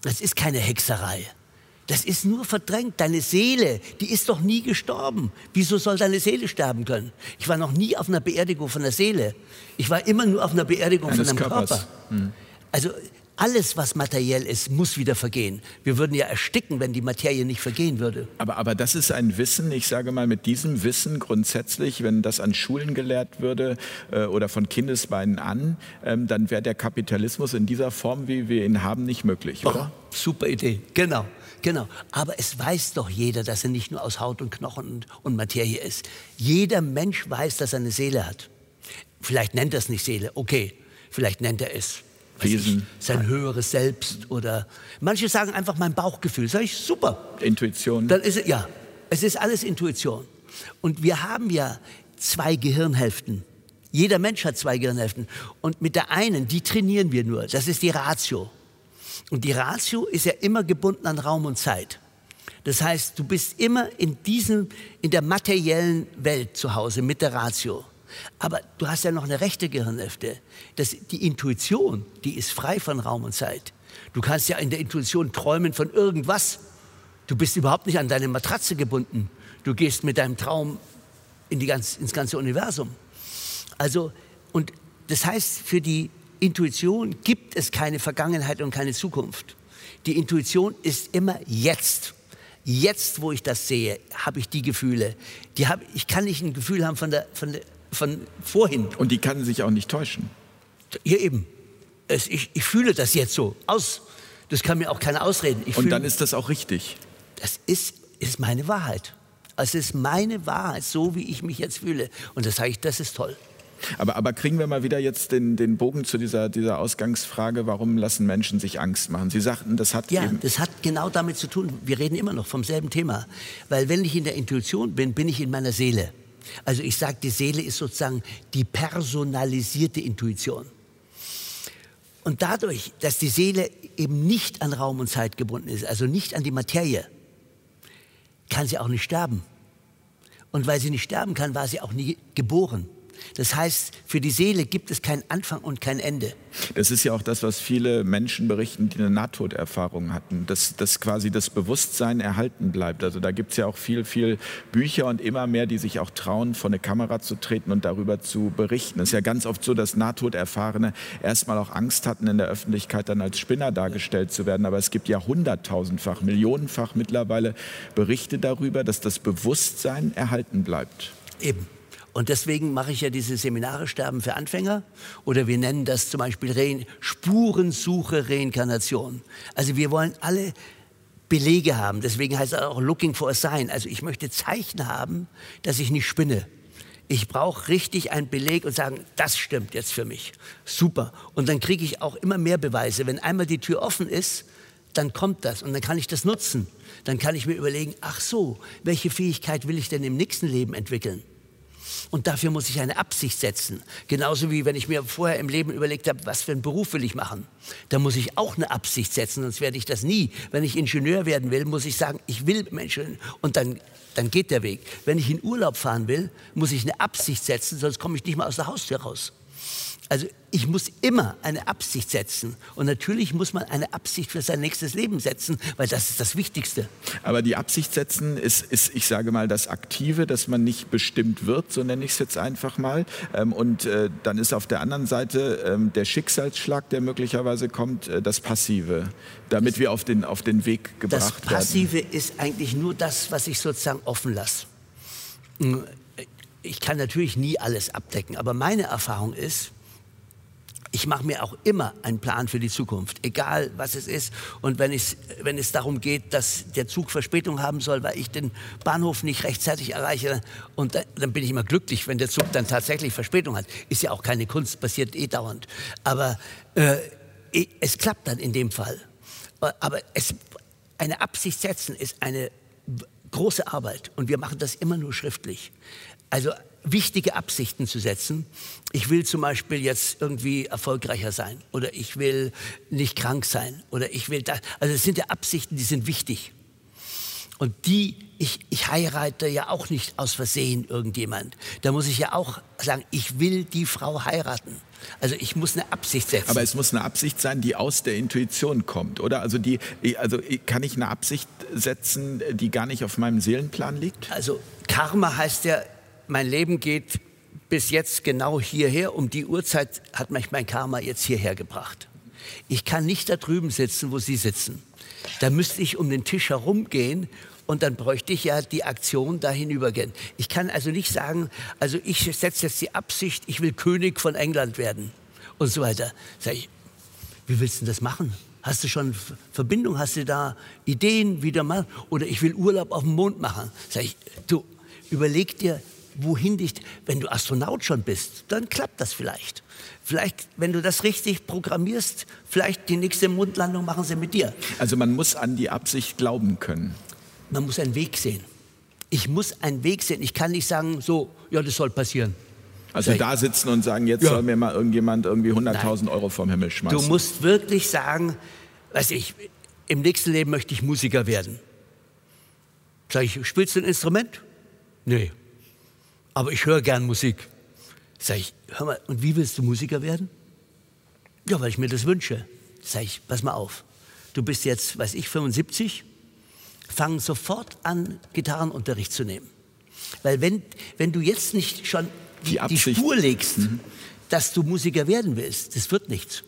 Das ist keine Hexerei. Das ist nur verdrängt. Deine Seele, die ist doch nie gestorben. Wieso soll deine Seele sterben können? Ich war noch nie auf einer Beerdigung von der Seele. Ich war immer nur auf einer Beerdigung Eines von einem Körpers. Körper. Hm. Also alles, was materiell ist, muss wieder vergehen. Wir würden ja ersticken, wenn die Materie nicht vergehen würde. Aber, aber das ist ein Wissen, ich sage mal, mit diesem Wissen grundsätzlich, wenn das an Schulen gelehrt würde äh, oder von Kindesbeinen an, ähm, dann wäre der Kapitalismus in dieser Form, wie wir ihn haben, nicht möglich, oder? Oh, super Idee, genau. Genau, aber es weiß doch jeder, dass er nicht nur aus Haut und Knochen und, und Materie ist. Jeder Mensch weiß, dass er eine Seele hat. Vielleicht nennt er es nicht Seele, okay. Vielleicht nennt er es weiß ich, Wesen. sein höheres Selbst oder manche sagen einfach mein Bauchgefühl. Sag ich super. Intuition. Dann ist es ja, es ist alles Intuition. Und wir haben ja zwei Gehirnhälften. Jeder Mensch hat zwei Gehirnhälften. Und mit der einen, die trainieren wir nur. Das ist die Ratio. Und die Ratio ist ja immer gebunden an Raum und Zeit. Das heißt, du bist immer in diesem, in der materiellen Welt zu Hause mit der Ratio. Aber du hast ja noch eine rechte Gehirnhälfte. Das, die Intuition, die ist frei von Raum und Zeit. Du kannst ja in der Intuition träumen von irgendwas. Du bist überhaupt nicht an deine Matratze gebunden. Du gehst mit deinem Traum in die ganz, ins ganze Universum. Also, und das heißt, für die Intuition gibt es keine Vergangenheit und keine Zukunft. Die Intuition ist immer jetzt. Jetzt, wo ich das sehe, habe ich die Gefühle. Die hab, ich kann nicht ein Gefühl haben von, der, von, der, von vorhin. Und die kann sich auch nicht täuschen. Ja, eben. Es, ich, ich fühle das jetzt so aus. Das kann mir auch keiner ausreden. Ich Und dann ist das auch richtig. das ist, ist meine Wahrheit. Es ist meine Wahrheit, so wie ich mich jetzt fühle. Und das sage ich, das ist toll. Aber, aber kriegen wir mal wieder jetzt den, den Bogen zu dieser, dieser Ausgangsfrage, warum lassen Menschen sich Angst machen? Sie sagten, das hat Ja, das hat genau damit zu tun. Wir reden immer noch vom selben Thema. Weil wenn ich in der Intuition bin, bin ich in meiner Seele. Also ich sage, die Seele ist sozusagen die personalisierte Intuition. Und dadurch, dass die Seele eben nicht an Raum und Zeit gebunden ist, also nicht an die Materie, kann sie auch nicht sterben. Und weil sie nicht sterben kann, war sie auch nie geboren. Das heißt, für die Seele gibt es keinen Anfang und kein Ende. Das ist ja auch das, was viele Menschen berichten, die eine Nahtoderfahrung hatten, dass, dass quasi das Bewusstsein erhalten bleibt. Also da gibt es ja auch viel, viel Bücher und immer mehr, die sich auch trauen, vor eine Kamera zu treten und darüber zu berichten. Es ist ja ganz oft so, dass Nahtoderfahrene erstmal auch Angst hatten, in der Öffentlichkeit dann als Spinner dargestellt zu werden. Aber es gibt ja hunderttausendfach, millionenfach mittlerweile Berichte darüber, dass das Bewusstsein erhalten bleibt. Eben. Und deswegen mache ich ja diese Seminare Sterben für Anfänger oder wir nennen das zum Beispiel Re Spurensuche Reinkarnation. Also wir wollen alle Belege haben. Deswegen heißt es auch Looking for a Sign. Also ich möchte Zeichen haben, dass ich nicht spinne. Ich brauche richtig einen Beleg und sagen, das stimmt jetzt für mich. Super. Und dann kriege ich auch immer mehr Beweise. Wenn einmal die Tür offen ist, dann kommt das und dann kann ich das nutzen. Dann kann ich mir überlegen, ach so, welche Fähigkeit will ich denn im nächsten Leben entwickeln? Und dafür muss ich eine Absicht setzen. Genauso wie wenn ich mir vorher im Leben überlegt habe, was für einen Beruf will ich machen. Da muss ich auch eine Absicht setzen, sonst werde ich das nie. Wenn ich Ingenieur werden will, muss ich sagen, ich will Menschen. Und dann, dann geht der Weg. Wenn ich in Urlaub fahren will, muss ich eine Absicht setzen, sonst komme ich nicht mal aus der Haustür raus. Also ich muss immer eine Absicht setzen. Und natürlich muss man eine Absicht für sein nächstes Leben setzen, weil das ist das Wichtigste. Aber die Absicht setzen ist, ist, ich sage mal, das Aktive, dass man nicht bestimmt wird, so nenne ich es jetzt einfach mal. Ähm, und äh, dann ist auf der anderen Seite ähm, der Schicksalsschlag, der möglicherweise kommt, äh, das Passive, damit wir auf den, auf den Weg Das gebracht werden. Passive ist eigentlich nur das, was ich sozusagen offen lasse. Ich kann natürlich nie alles abdecken, aber meine Erfahrung ist, ich mache mir auch immer einen Plan für die Zukunft, egal was es ist. Und wenn wenn es darum geht, dass der Zug Verspätung haben soll, weil ich den Bahnhof nicht rechtzeitig erreiche, und dann, dann bin ich immer glücklich, wenn der Zug dann tatsächlich Verspätung hat. Ist ja auch keine Kunst, passiert eh dauernd. Aber äh, es klappt dann in dem Fall. Aber es, eine Absicht setzen ist eine große Arbeit und wir machen das immer nur schriftlich. Also wichtige Absichten zu setzen. Ich will zum Beispiel jetzt irgendwie erfolgreicher sein oder ich will nicht krank sein oder ich will das. Also es sind ja Absichten, die sind wichtig. Und die, ich, ich heirate ja auch nicht aus Versehen irgendjemand. Da muss ich ja auch sagen, ich will die Frau heiraten. Also ich muss eine Absicht setzen. Aber es muss eine Absicht sein, die aus der Intuition kommt, oder? Also die, also kann ich eine Absicht setzen, die gar nicht auf meinem Seelenplan liegt? Also Karma heißt ja, mein Leben geht bis jetzt genau hierher. Um die Uhrzeit hat mich mein Karma jetzt hierher gebracht. Ich kann nicht da drüben sitzen, wo Sie sitzen. Da müsste ich um den Tisch herumgehen und dann bräuchte ich ja die Aktion dahin übergehen. Ich kann also nicht sagen, also ich setze jetzt die Absicht, ich will König von England werden und so weiter. Sag ich, wie willst du das machen? Hast du schon Verbindung? Hast du da Ideen, wie du mal? Oder ich will Urlaub auf dem Mond machen. Sag ich, du, überleg dir, wohin dich, wenn du Astronaut schon bist, dann klappt das vielleicht. Vielleicht, wenn du das richtig programmierst, vielleicht die nächste Mondlandung machen sie mit dir. Also man muss an die Absicht glauben können. Man muss einen Weg sehen. Ich muss einen Weg sehen. Ich kann nicht sagen, so, ja, das soll passieren. Also da sitzen und sagen, jetzt ja. soll mir mal irgendjemand irgendwie 100.000 Euro vom Himmel schmeißen. Du musst wirklich sagen, weiß ich, im nächsten Leben möchte ich Musiker werden. Sag ich, spielst du ein Instrument? Nee. Aber ich höre gern Musik. Sag ich, hör mal, und wie willst du Musiker werden? Ja, weil ich mir das wünsche. Sag ich, pass mal auf. Du bist jetzt, weiß ich, 75. Fang sofort an, Gitarrenunterricht zu nehmen. Weil wenn, wenn du jetzt nicht schon die, die Spur legst, mhm. dass du Musiker werden willst, das wird nichts.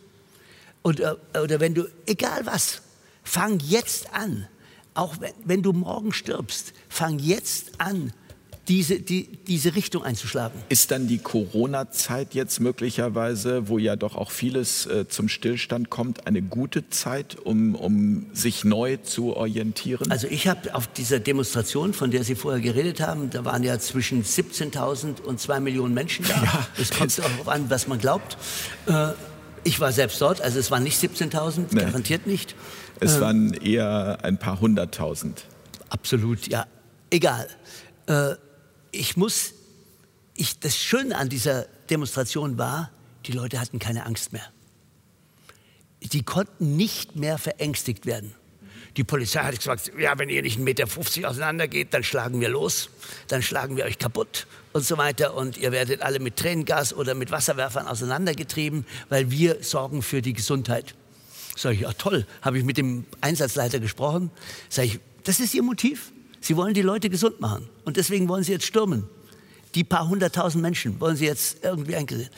Und, äh, oder wenn du, egal was, fang jetzt an. Auch wenn, wenn du morgen stirbst, fang jetzt an, diese, die, diese Richtung einzuschlagen. Ist dann die Corona-Zeit jetzt möglicherweise, wo ja doch auch vieles äh, zum Stillstand kommt, eine gute Zeit, um, um sich neu zu orientieren? Also ich habe auf dieser Demonstration, von der Sie vorher geredet haben, da waren ja zwischen 17.000 und 2 Millionen Menschen da. Ja, es kommt darauf an, was man glaubt. Äh, ich war selbst dort, also es waren nicht 17.000, nee. garantiert nicht. Es äh, waren eher ein paar hunderttausend. Absolut, ja. Egal. Äh, ich muss, ich, das Schöne an dieser Demonstration war, die Leute hatten keine Angst mehr. Die konnten nicht mehr verängstigt werden. Die Polizei hat gesagt, ja, wenn ihr nicht 1,50 Meter auseinander geht, dann schlagen wir los, dann schlagen wir euch kaputt und so weiter. Und ihr werdet alle mit Tränengas oder mit Wasserwerfern auseinandergetrieben, weil wir sorgen für die Gesundheit. Sag ich, ja toll, habe ich mit dem Einsatzleiter gesprochen. Sag ich, das ist Ihr Motiv? Sie wollen die Leute gesund machen. Und deswegen wollen sie jetzt stürmen. Die paar hunderttausend Menschen wollen sie jetzt irgendwie eingesehen.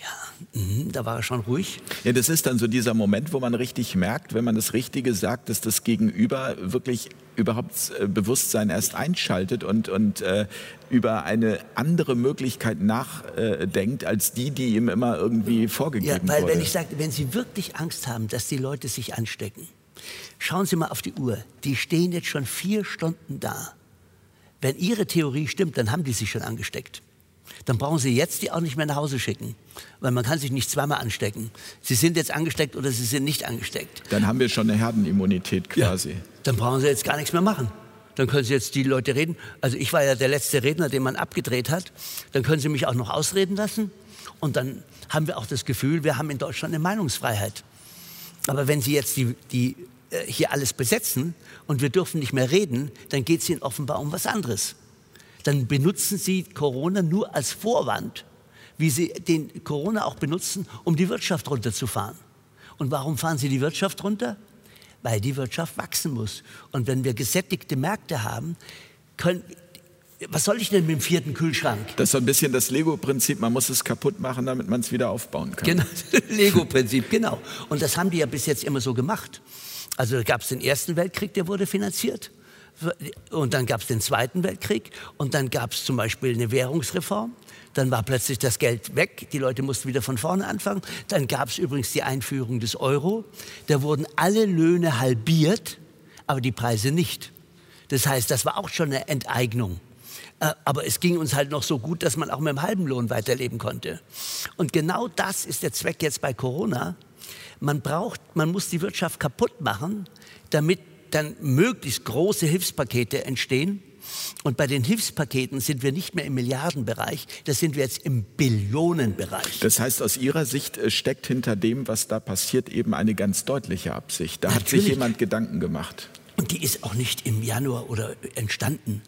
Ja, mh, da war er schon ruhig. Ja, das ist dann so dieser Moment, wo man richtig merkt, wenn man das Richtige sagt, dass das Gegenüber wirklich überhaupt äh, Bewusstsein erst einschaltet und, und äh, über eine andere Möglichkeit nachdenkt, als die, die ihm immer irgendwie vorgegeben ja, weil wurde. wenn ich sage, wenn Sie wirklich Angst haben, dass die Leute sich anstecken, Schauen Sie mal auf die Uhr. Die stehen jetzt schon vier Stunden da. Wenn Ihre Theorie stimmt, dann haben die sich schon angesteckt. Dann brauchen Sie jetzt die auch nicht mehr nach Hause schicken, weil man kann sich nicht zweimal anstecken. Sie sind jetzt angesteckt oder Sie sind nicht angesteckt. Dann haben wir schon eine Herdenimmunität quasi. Ja, dann brauchen Sie jetzt gar nichts mehr machen. Dann können Sie jetzt die Leute reden. Also ich war ja der letzte Redner, den man abgedreht hat. Dann können Sie mich auch noch ausreden lassen. Und dann haben wir auch das Gefühl, wir haben in Deutschland eine Meinungsfreiheit. Aber wenn Sie jetzt die, die hier alles besetzen und wir dürfen nicht mehr reden, dann geht es ihnen offenbar um was anderes. Dann benutzen sie Corona nur als Vorwand, wie sie den Corona auch benutzen, um die Wirtschaft runterzufahren. Und warum fahren sie die Wirtschaft runter? Weil die Wirtschaft wachsen muss. Und wenn wir gesättigte Märkte haben, können, was soll ich denn mit dem vierten Kühlschrank? Das ist so ein bisschen das Lego-Prinzip, man muss es kaputt machen, damit man es wieder aufbauen kann. Genau, Lego-Prinzip, genau. Und das haben die ja bis jetzt immer so gemacht. Also gab es den Ersten Weltkrieg, der wurde finanziert. Und dann gab es den Zweiten Weltkrieg und dann gab es zum Beispiel eine Währungsreform. Dann war plötzlich das Geld weg, die Leute mussten wieder von vorne anfangen. Dann gab es übrigens die Einführung des Euro. Da wurden alle Löhne halbiert, aber die Preise nicht. Das heißt, das war auch schon eine Enteignung. Äh, aber es ging uns halt noch so gut, dass man auch mit einem halben Lohn weiterleben konnte. Und genau das ist der Zweck jetzt bei Corona man braucht, man muss die Wirtschaft kaputt machen, damit dann möglichst große Hilfspakete entstehen. Und bei den Hilfspaketen sind wir nicht mehr im Milliardenbereich, das sind wir jetzt im Billionenbereich. Das heißt, aus Ihrer Sicht äh, steckt hinter dem, was da passiert, eben eine ganz deutliche Absicht. Da Natürlich. hat sich jemand Gedanken gemacht. Und die ist auch nicht im Januar oder entstanden.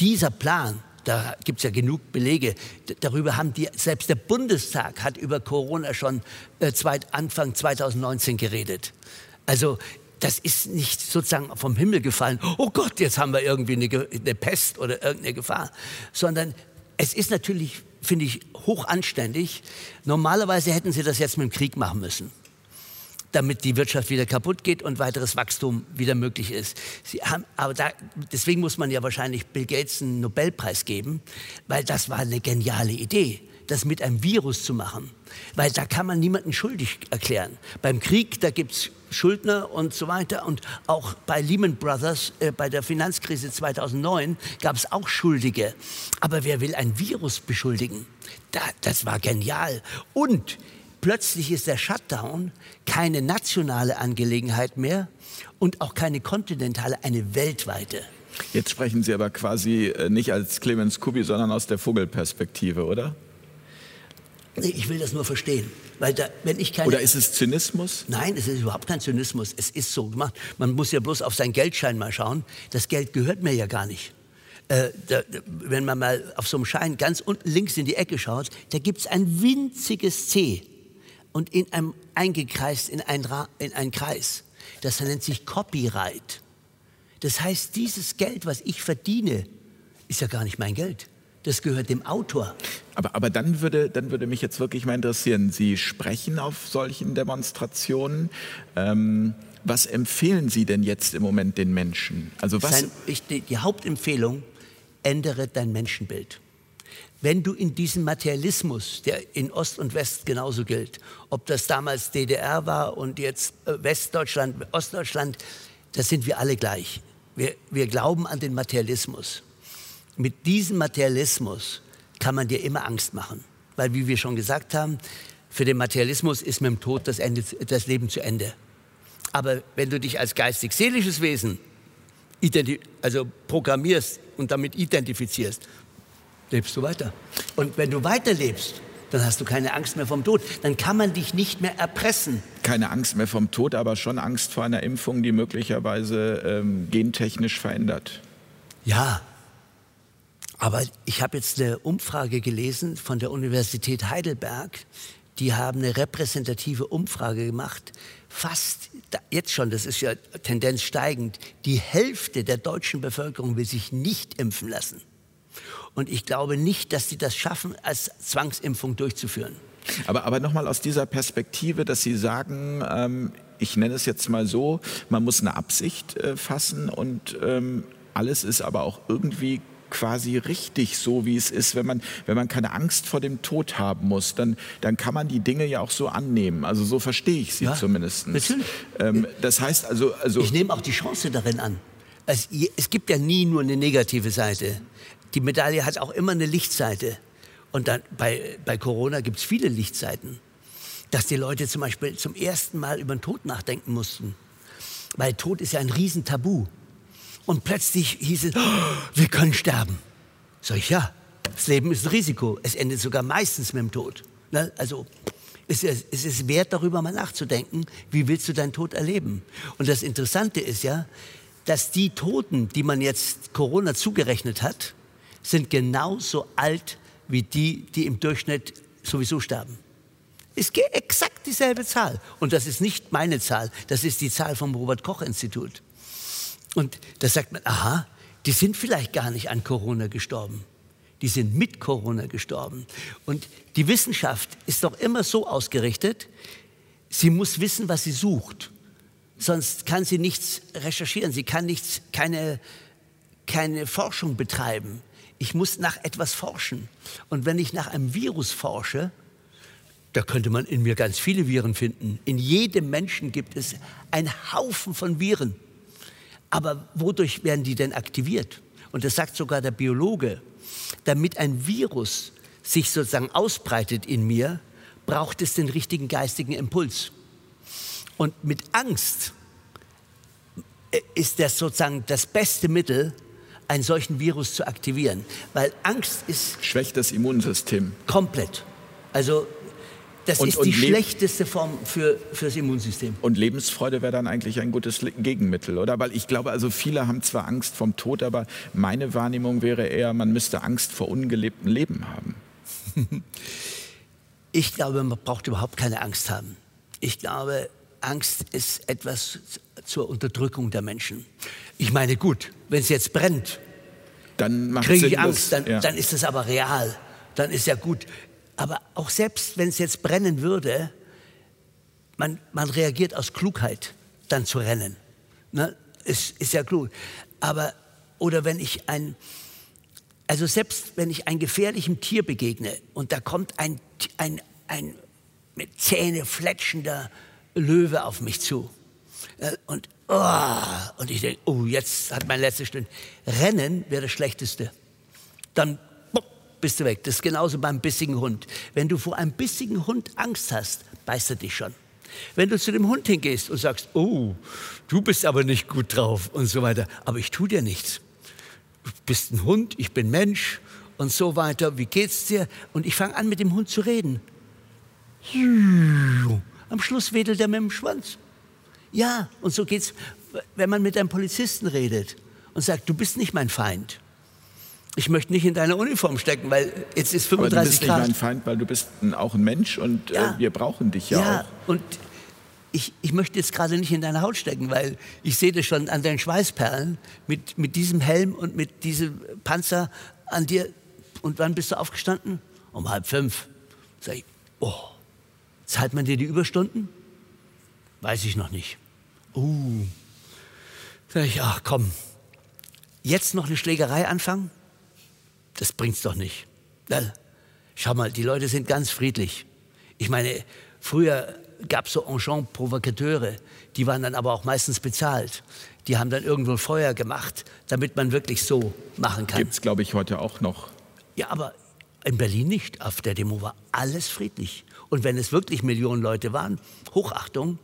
Dieser Plan, Da gibt es ja genug Belege. Darüber haben die, selbst der Bundestag hat über Corona schon äh, zweit, Anfang 2019 geredet. Also das ist nicht sozusagen vom Himmel gefallen, oh Gott, jetzt haben wir irgendwie eine, eine Pest oder irgendeine Gefahr, sondern es ist natürlich, finde ich, hoch anständig. Normalerweise hätten sie das jetzt mit dem Krieg machen müssen damit die Wirtschaft wieder kaputt geht und weiteres Wachstum wieder möglich ist. Sie haben, aber da, deswegen muss man ja wahrscheinlich Bill Gates einen Nobelpreis geben, weil das war eine geniale Idee, das mit einem Virus zu machen. Weil da kann man niemanden schuldig erklären. Beim Krieg, da gibt es Schuldner und so weiter. Und auch bei Lehman Brothers, äh, bei der Finanzkrise 2009, gab es auch Schuldige. Aber wer will ein Virus beschuldigen? Da, das war genial. Und Plötzlich ist der Shutdown keine nationale Angelegenheit mehr und auch keine kontinentale, eine weltweite. Jetzt sprechen Sie aber quasi äh, nicht als Clemens Kubi, sondern aus der Vogelperspektive, oder? Ich will das nur verstehen. Weil da, wenn ich keine Oder ist es Zynismus? Nein, es ist überhaupt kein Zynismus. Es ist so gemacht. Man muss ja bloß auf seinen Geldschein mal schauen. Das Geld gehört mir ja gar nicht. Äh, da, wenn man mal auf so einem Schein ganz unten links in die Ecke schaut, da gibt es ein winziges C und in einem, eingekreist in einen, in einen Kreis. Das nennt sich Copyright. Das heißt, dieses Geld, was ich verdiene, ist ja gar nicht mein Geld. Das gehört dem Autor. Aber, aber dann, würde, dann würde mich jetzt wirklich mal interessieren, Sie sprechen auf solchen Demonstrationen. Ähm, was empfehlen Sie denn jetzt im Moment den Menschen? Also was Sein, ich, die, die Hauptempfehlung, ändere dein Menschenbild. Wenn du in diesem Materialismus, der in Ost und West genauso gilt, ob das damals DDR war und jetzt äh, Westdeutschland, Ostdeutschland, da sind wir alle gleich. Wir, wir glauben an den Materialismus. Mit diesem Materialismus kann man dir immer Angst machen. Weil, wie wir schon gesagt haben, für den Materialismus ist mit dem Tod das, Ende, das Leben zu Ende. Aber wenn du dich als geistig-seelisches Wesen also programmierst und damit identifizierst, lebst du weiter. Und wenn du weiterlebst, dann hast du keine Angst mehr vom Tod. Dann kann man dich nicht mehr erpressen. Keine Angst mehr vom Tod, aber schon Angst vor einer Impfung, die möglicherweise ähm, gentechnisch verändert. Ja, aber ich habe jetzt eine Umfrage gelesen von der Universität Heidelberg. Die haben eine repräsentative Umfrage gemacht. Fast jetzt schon, das ist ja Tendenz steigend, die Hälfte der deutschen Bevölkerung will sich nicht impfen lassen. Und ich glaube nicht, dass sie das schaffen, als Zwangsimpfung durchzuführen. Aber, aber nochmal aus dieser Perspektive, dass Sie sagen, ähm, ich nenne es jetzt mal so, man muss eine Absicht äh, fassen und ähm, alles ist aber auch irgendwie quasi richtig so, wie es ist. Wenn man, wenn man keine Angst vor dem Tod haben muss, dann, dann kann man die Dinge ja auch so annehmen. Also so verstehe ich sie ja, zumindest. Natürlich. Ähm, das heißt also, also... Ich nehme auch die Chance darin an. Es, es gibt ja nie nur eine negative Seite die Medaille hat auch immer eine Lichtseite. Und dann bei, bei Corona gibt es viele Lichtseiten. Dass die Leute zum Beispiel zum ersten Mal über den Tod nachdenken mussten. Weil Tod ist ja ein Riesentabu. Und plötzlich hieß es, oh, wir können sterben. Sag ich, ja, das Leben ist ein Risiko. Es endet sogar meistens mit dem Tod. Ne? Also es ist, es ist wert, darüber mal nachzudenken, wie willst du deinen Tod erleben. Und das Interessante ist ja, dass die Toten, die man jetzt Corona zugerechnet hat, sind genauso alt wie die, die im Durchschnitt sowieso sterben. Es geht exakt dieselbe Zahl. Und das ist nicht meine Zahl, das ist die Zahl vom Robert Koch Institut. Und da sagt man, aha, die sind vielleicht gar nicht an Corona gestorben. Die sind mit Corona gestorben. Und die Wissenschaft ist doch immer so ausgerichtet, sie muss wissen, was sie sucht. Sonst kann sie nichts recherchieren, sie kann nichts, keine, keine Forschung betreiben. Ich muss nach etwas forschen. Und wenn ich nach einem Virus forsche, da könnte man in mir ganz viele Viren finden. In jedem Menschen gibt es einen Haufen von Viren. Aber wodurch werden die denn aktiviert? Und das sagt sogar der Biologe. Damit ein Virus sich sozusagen ausbreitet in mir, braucht es den richtigen geistigen Impuls. Und mit Angst ist das sozusagen das beste Mittel, einen solchen Virus zu aktivieren. Weil Angst ist. Schwächt das Immunsystem. Komplett. Also Das Und- ist und die schlechteste Form für, für das Immunsystem. Und Lebensfreude wäre dann eigentlich ein gutes Gegenmittel, oder? Weil ich glaube, also viele haben zwar Angst vom Tod, aber meine Wahrnehmung wäre eher, man müsste Angst vor ungelebtem Leben haben. Ich glaube, man braucht überhaupt keine Angst haben. Ich glaube, Angst ist etwas zur Unterdrückung der Menschen. Ich meine, gut, wenn es jetzt brennt, Dann kriege ich Angst, dann, ja. dann ist das aber real. Dann ist ja gut. Aber auch selbst wenn es jetzt brennen würde, man, man reagiert aus Klugheit, dann zu rennen. Ne? Ist, ist ja klug. Aber, oder wenn ich ein, also selbst wenn ich einem gefährlichen Tier begegne und da kommt ein, ein, ein mit Zähne fletschender Löwe auf mich zu und, oh, und ich denke, oh, jetzt hat mein letzte Stunde. Rennen wäre das Schlechteste. Dann bupp, bist du weg. Das ist genauso beim bissigen Hund. Wenn du vor einem bissigen Hund Angst hast, beißt er dich schon. Wenn du zu dem Hund hingehst und sagst, oh, du bist aber nicht gut drauf und so weiter, aber ich tue dir nichts du bist ein Hund, ich bin Mensch und so weiter. Wie geht's dir? Und ich fange an, mit dem Hund zu reden. Am Schluss wedelt er mit dem Schwanz. Ja, und so geht's, wenn man mit einem Polizisten redet und sagt, du bist nicht mein Feind. Ich möchte nicht in deine Uniform stecken, weil jetzt ist Aber du 35 bist nicht Grad. mein Feind, weil du bist auch ein Mensch und Ja. äh, wir brauchen dich ja, Ja, auch. und ich, ich möchte jetzt gerade nicht in deine Haut stecken, weil ich sehe das schon an deinen Schweißperlen mit, mit diesem Helm und mit diesem Panzer an dir. Und wann bist du aufgestanden? Um halb fünf. Sag ich, oh, zahlt man dir die Überstunden? Weiß ich noch nicht. Uh. Sag ich, ach komm, jetzt noch eine Schlägerei anfangen? Das bringt's doch nicht. Na, schau mal, die Leute sind ganz friedlich. Ich meine, früher gab es so Enchant Provokateure, die waren dann aber auch meistens bezahlt. Die haben dann irgendwo Feuer gemacht, damit man wirklich so machen kann. Gibt es, glaube ich, heute auch noch. Ja, aber in Berlin nicht. Auf der Demo war alles friedlich. Und wenn es wirklich Millionen Leute waren, Hochachtung,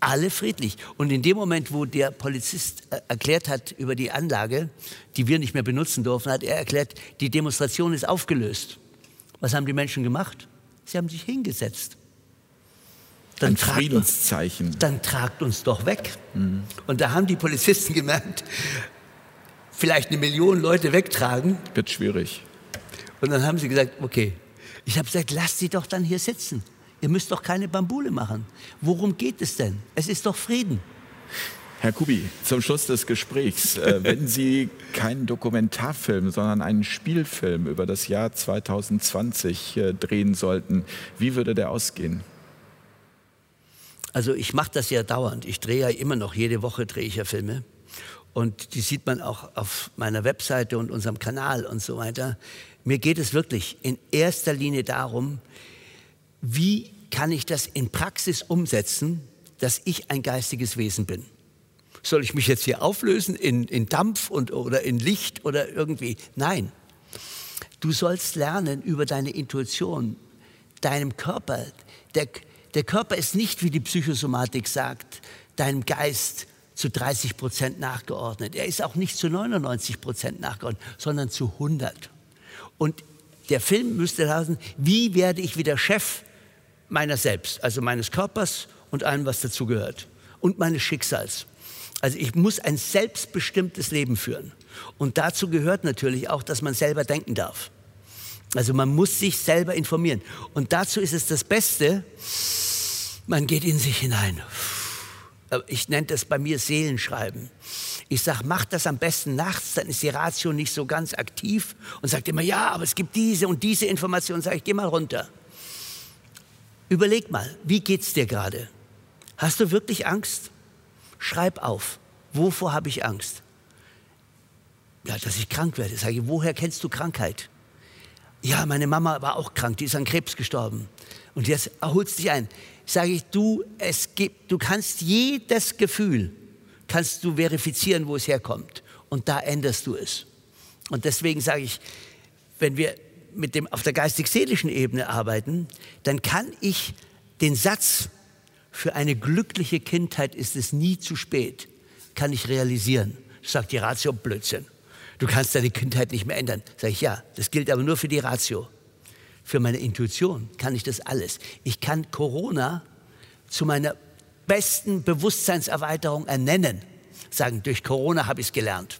alle friedlich. Und in dem Moment, wo der Polizist äh, erklärt hat über die Anlage, die wir nicht mehr benutzen durften, hat er erklärt, die Demonstration ist aufgelöst. Was haben die Menschen gemacht? Sie haben sich hingesetzt. Dann Ein tragt uns, Friedenszeichen. dann tragt uns doch weg. Und da haben die Polizisten gemerkt, vielleicht eine Million Leute wegtragen, Wird schwierig. und dann haben sie gesagt, okay. Ich habe gesagt, lasst sie doch dann hier sitzen. Ihr müsst doch keine Bambule machen. Worum geht es denn? Es ist doch Frieden. Herr Kubi, zum Schluss des Gesprächs, äh, wenn Sie keinen Dokumentarfilm, sondern einen Spielfilm über das Jahr 2020 äh, drehen sollten, wie würde der ausgehen? Also ich mache das ja dauernd. Ich drehe ja immer noch, jede Woche drehe ich ja Filme. Und die sieht man auch auf meiner Webseite und unserem Kanal und so weiter. Mir geht es wirklich in erster Linie darum, wie kann ich das in Praxis umsetzen, dass ich ein geistiges Wesen bin. Soll ich mich jetzt hier auflösen in, in Dampf und, oder in Licht oder irgendwie? Nein. Du sollst lernen über deine Intuition, deinem Körper. Der, der Körper ist nicht, wie die Psychosomatik sagt, deinem Geist zu 30 Prozent nachgeordnet. Er ist auch nicht zu 99 Prozent nachgeordnet, sondern zu 100. Und der Film müsste lassen, wie werde ich wieder Chef meiner selbst, also meines Körpers und allem, was dazugehört. Und meines Schicksals. Also ich muss ein selbstbestimmtes Leben führen. Und dazu gehört natürlich auch, dass man selber denken darf. Also man muss sich selber informieren. Und dazu ist es das Beste, man geht in sich hinein. Ich nenne das bei mir Seelenschreiben. Ich sage, mach das am besten nachts, dann ist die Ratio nicht so ganz aktiv und sagt immer, ja, aber es gibt diese und diese Information. Sage ich, geh mal runter. Überleg mal, wie geht's dir gerade? Hast du wirklich Angst? Schreib auf. Wovor habe ich Angst? Ja, dass ich krank werde. Sage ich, woher kennst du Krankheit? Ja, meine Mama war auch krank, die ist an Krebs gestorben. Und jetzt erholst dich ein. Sage ich, du, es gibt, du kannst jedes Gefühl, kannst du verifizieren, wo es herkommt. Und da änderst du es. Und deswegen sage ich, wenn wir mit dem auf der geistig-seelischen Ebene arbeiten, dann kann ich den Satz, für eine glückliche Kindheit ist es nie zu spät, kann ich realisieren. Sagt die Ratio Blödsinn. Du kannst deine Kindheit nicht mehr ändern. Sag ich, ja, das gilt aber nur für die Ratio. für meine Intuition kann ich das alles. Ich kann Corona zu meiner besten Bewusstseinserweiterung ernennen. Sagen, durch Corona habe ich es gelernt.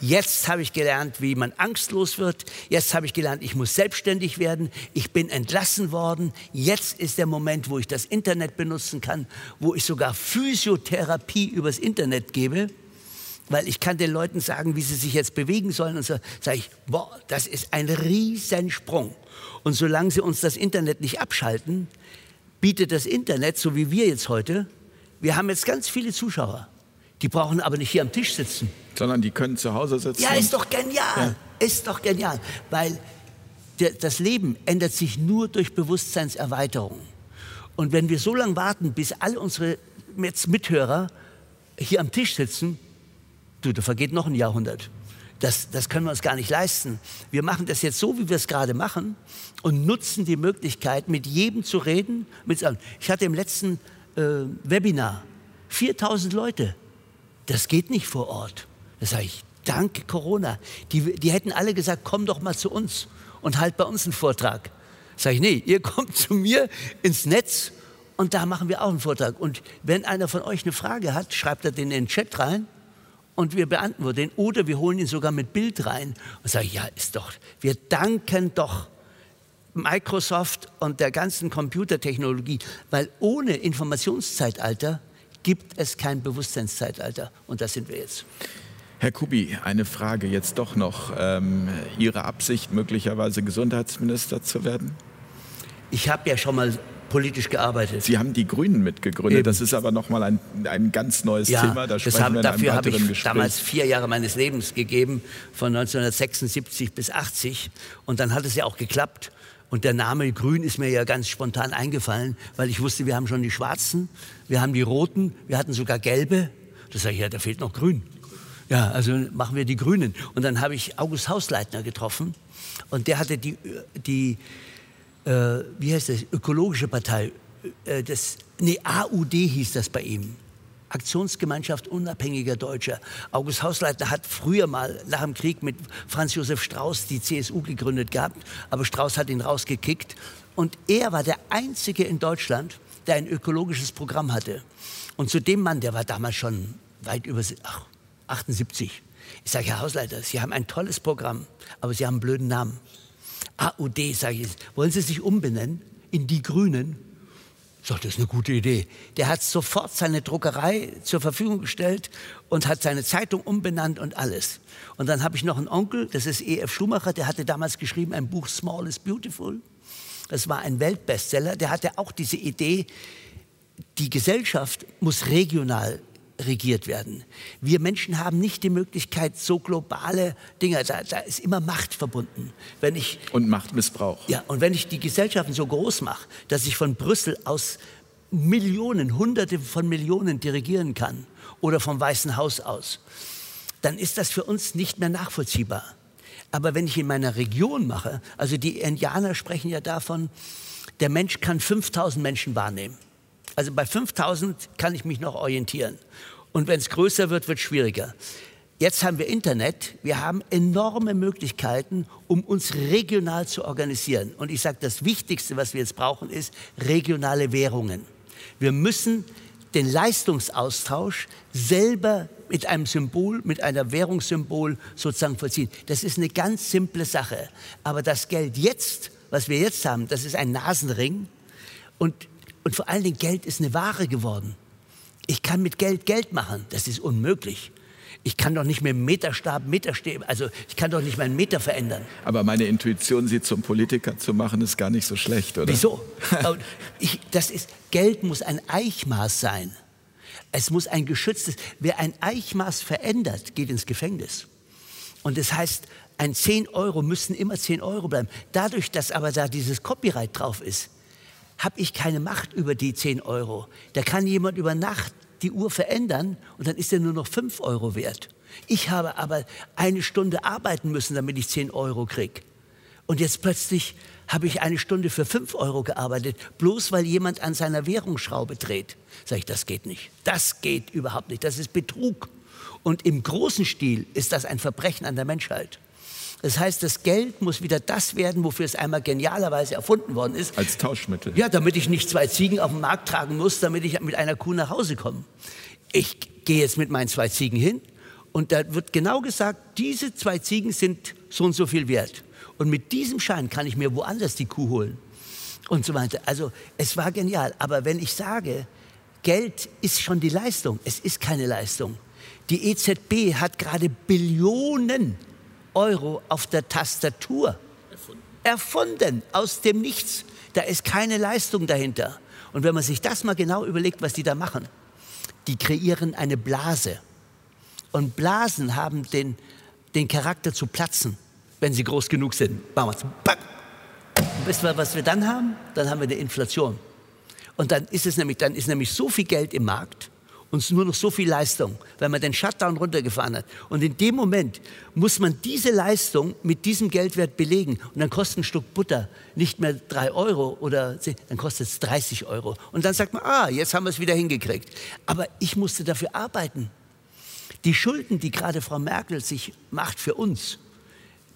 Jetzt habe ich gelernt, wie man angstlos wird. Jetzt habe ich gelernt, ich muss selbstständig werden. Ich bin entlassen worden. Jetzt ist der Moment, wo ich das Internet benutzen kann, wo ich sogar Physiotherapie übers Internet gebe, weil ich kann den Leuten sagen, wie sie sich jetzt bewegen sollen. Und so sage ich, boah, das ist ein Riesensprung. Und solange sie uns das Internet nicht abschalten, bietet das Internet, so wie wir jetzt heute, wir haben jetzt ganz viele Zuschauer. Die brauchen aber nicht hier am Tisch sitzen. Sondern die können zu Hause sitzen. Ja, ist doch genial. Ja. Ist doch genial. Weil der, das Leben ändert sich nur durch Bewusstseinserweiterung. Und wenn wir so lange warten, bis alle unsere Mithörer hier am Tisch sitzen, du, da vergeht noch ein Jahrhundert. Das, das können wir uns gar nicht leisten. Wir machen das jetzt so, wie wir es gerade machen und nutzen die Möglichkeit, mit jedem zu reden. Mit, ich hatte im letzten äh, Webinar 4000 Leute. Das geht nicht vor Ort. Da sage ich, danke Corona. Die, die hätten alle gesagt, komm doch mal zu uns und halt bei uns einen Vortrag. Sage ich, nee, ihr kommt zu mir ins Netz und da machen wir auch einen Vortrag. Und wenn einer von euch eine Frage hat, schreibt er den in den Chat rein und wir beantworten den. Oder wir holen ihn sogar mit Bild rein und sagen, ja, ist doch, wir danken doch Microsoft und der ganzen Computertechnologie, weil ohne Informationszeitalter gibt es kein Bewusstseinszeitalter. Und das sind wir jetzt. Herr Kubi, eine Frage jetzt doch noch. Ähm, Ihre Absicht, möglicherweise Gesundheitsminister zu werden? Ich habe ja schon mal politisch gearbeitet. Sie haben die Grünen mitgegründet. Eben. Das ist aber nochmal ein, ein ganz neues ja, Thema. Da sprechen wir dafür habe ich Gespräch. damals vier Jahre meines Lebens gegeben, von 1976 bis 80. Und dann hat es ja auch geklappt. Und der Name Grün ist mir ja ganz spontan eingefallen, weil ich wusste, wir haben schon die Schwarzen, wir haben die Roten, wir hatten sogar Gelbe. Da sage ich, ja, da fehlt noch Grün. Ja, also machen wir die Grünen. Und dann habe ich August Hausleitner getroffen und der hatte die, die äh, wie heißt das, ökologische Partei, äh, das, nee, AUD hieß das bei ihm. Aktionsgemeinschaft unabhängiger Deutscher. August Hausleitner hat früher mal nach dem Krieg mit Franz Josef Strauß die CSU gegründet gehabt, aber Strauß hat ihn rausgekickt. Und er war der Einzige in Deutschland, der ein ökologisches Programm hatte. Und zu dem Mann, der war damals schon weit über ach, 78. Ich sage, Herr Hausleiter, Sie haben ein tolles Programm, aber Sie haben einen blöden Namen. AUD, sage ich, wollen Sie sich umbenennen in die Grünen? Sagt, das ist eine gute Idee. Der hat sofort seine Druckerei zur Verfügung gestellt und hat seine Zeitung umbenannt und alles. Und dann habe ich noch einen Onkel, das ist E.F. Schumacher, der hatte damals geschrieben ein Buch Small is Beautiful. Das war ein Weltbestseller. Der hatte auch diese Idee, die Gesellschaft muss regional regiert werden. Wir Menschen haben nicht die Möglichkeit, so globale Dinge, da, da, ist immer Macht verbunden. Wenn ich, und Machtmissbrauch. Ja, und wenn ich die Gesellschaften so groß mache, dass ich von Brüssel aus Millionen, Hunderte von Millionen dirigieren kann oder vom Weißen Haus aus, dann ist das für uns nicht mehr nachvollziehbar. Aber wenn ich in meiner Region mache, also die Indianer sprechen ja davon, der Mensch kann 5000 Menschen wahrnehmen. Also bei 5000 kann ich mich noch orientieren. Und wenn es größer wird, wird es schwieriger. Jetzt haben wir Internet, wir haben enorme Möglichkeiten, um uns regional zu organisieren. Und ich sage, das Wichtigste, was wir jetzt brauchen, ist regionale Währungen. Wir müssen den Leistungsaustausch selber mit einem Symbol, mit einer Währungssymbol sozusagen vollziehen. Das ist eine ganz simple Sache. Aber das Geld jetzt, was wir jetzt haben, das ist ein Nasenring. Und und vor allen Dingen, Geld ist eine Ware geworden. Ich kann mit Geld Geld machen. Das ist unmöglich. Ich kann doch nicht mehr Meterstab, Meterstäbe, also ich kann doch nicht meinen Meter verändern. Aber meine Intuition, Sie zum Politiker zu machen, ist gar nicht so schlecht, oder? Wieso? ich, das ist, Geld muss ein Eichmaß sein. Es muss ein geschütztes, wer ein Eichmaß verändert, geht ins Gefängnis. Und das heißt, ein 10 Euro müssen immer 10 Euro bleiben. Dadurch, dass aber da dieses Copyright drauf ist, habe ich keine Macht über die 10 Euro. Da kann jemand über Nacht die Uhr verändern und dann ist er nur noch 5 Euro wert. Ich habe aber eine Stunde arbeiten müssen, damit ich 10 Euro kriege. Und jetzt plötzlich habe ich eine Stunde für 5 Euro gearbeitet, bloß weil jemand an seiner Währungsschraube dreht. Sag ich, das geht nicht. Das geht überhaupt nicht. Das ist Betrug. Und im großen Stil ist das ein Verbrechen an der Menschheit. Das heißt, das Geld muss wieder das werden, wofür es einmal genialerweise erfunden worden ist. Als Tauschmittel. Ja, damit ich nicht zwei Ziegen auf den Markt tragen muss, damit ich mit einer Kuh nach Hause komme. Ich gehe jetzt mit meinen zwei Ziegen hin und da wird genau gesagt, diese zwei Ziegen sind so und so viel wert. Und mit diesem Schein kann ich mir woanders die Kuh holen. Und so weiter. Also es war genial. Aber wenn ich sage, Geld ist schon die Leistung, es ist keine Leistung. Die EZB hat gerade Billionen Euro auf der Tastatur erfunden. erfunden, aus dem Nichts. Da ist keine Leistung dahinter. Und wenn man sich das mal genau überlegt, was die da machen, die kreieren eine Blase. Und Blasen haben den, den Charakter zu platzen, wenn sie groß genug sind. Wir Wisst ihr, was wir dann haben? Dann haben wir eine Inflation. Und dann ist es nämlich, dann ist nämlich so viel Geld im Markt und nur noch so viel Leistung, weil man den Shutdown runtergefahren hat. Und in dem Moment muss man diese Leistung mit diesem Geldwert belegen. Und dann kostet ein Stück Butter nicht mehr drei Euro oder dann kostet es 30 Euro. Und dann sagt man, ah, jetzt haben wir es wieder hingekriegt. Aber ich musste dafür arbeiten. Die Schulden, die gerade Frau Merkel sich macht für uns,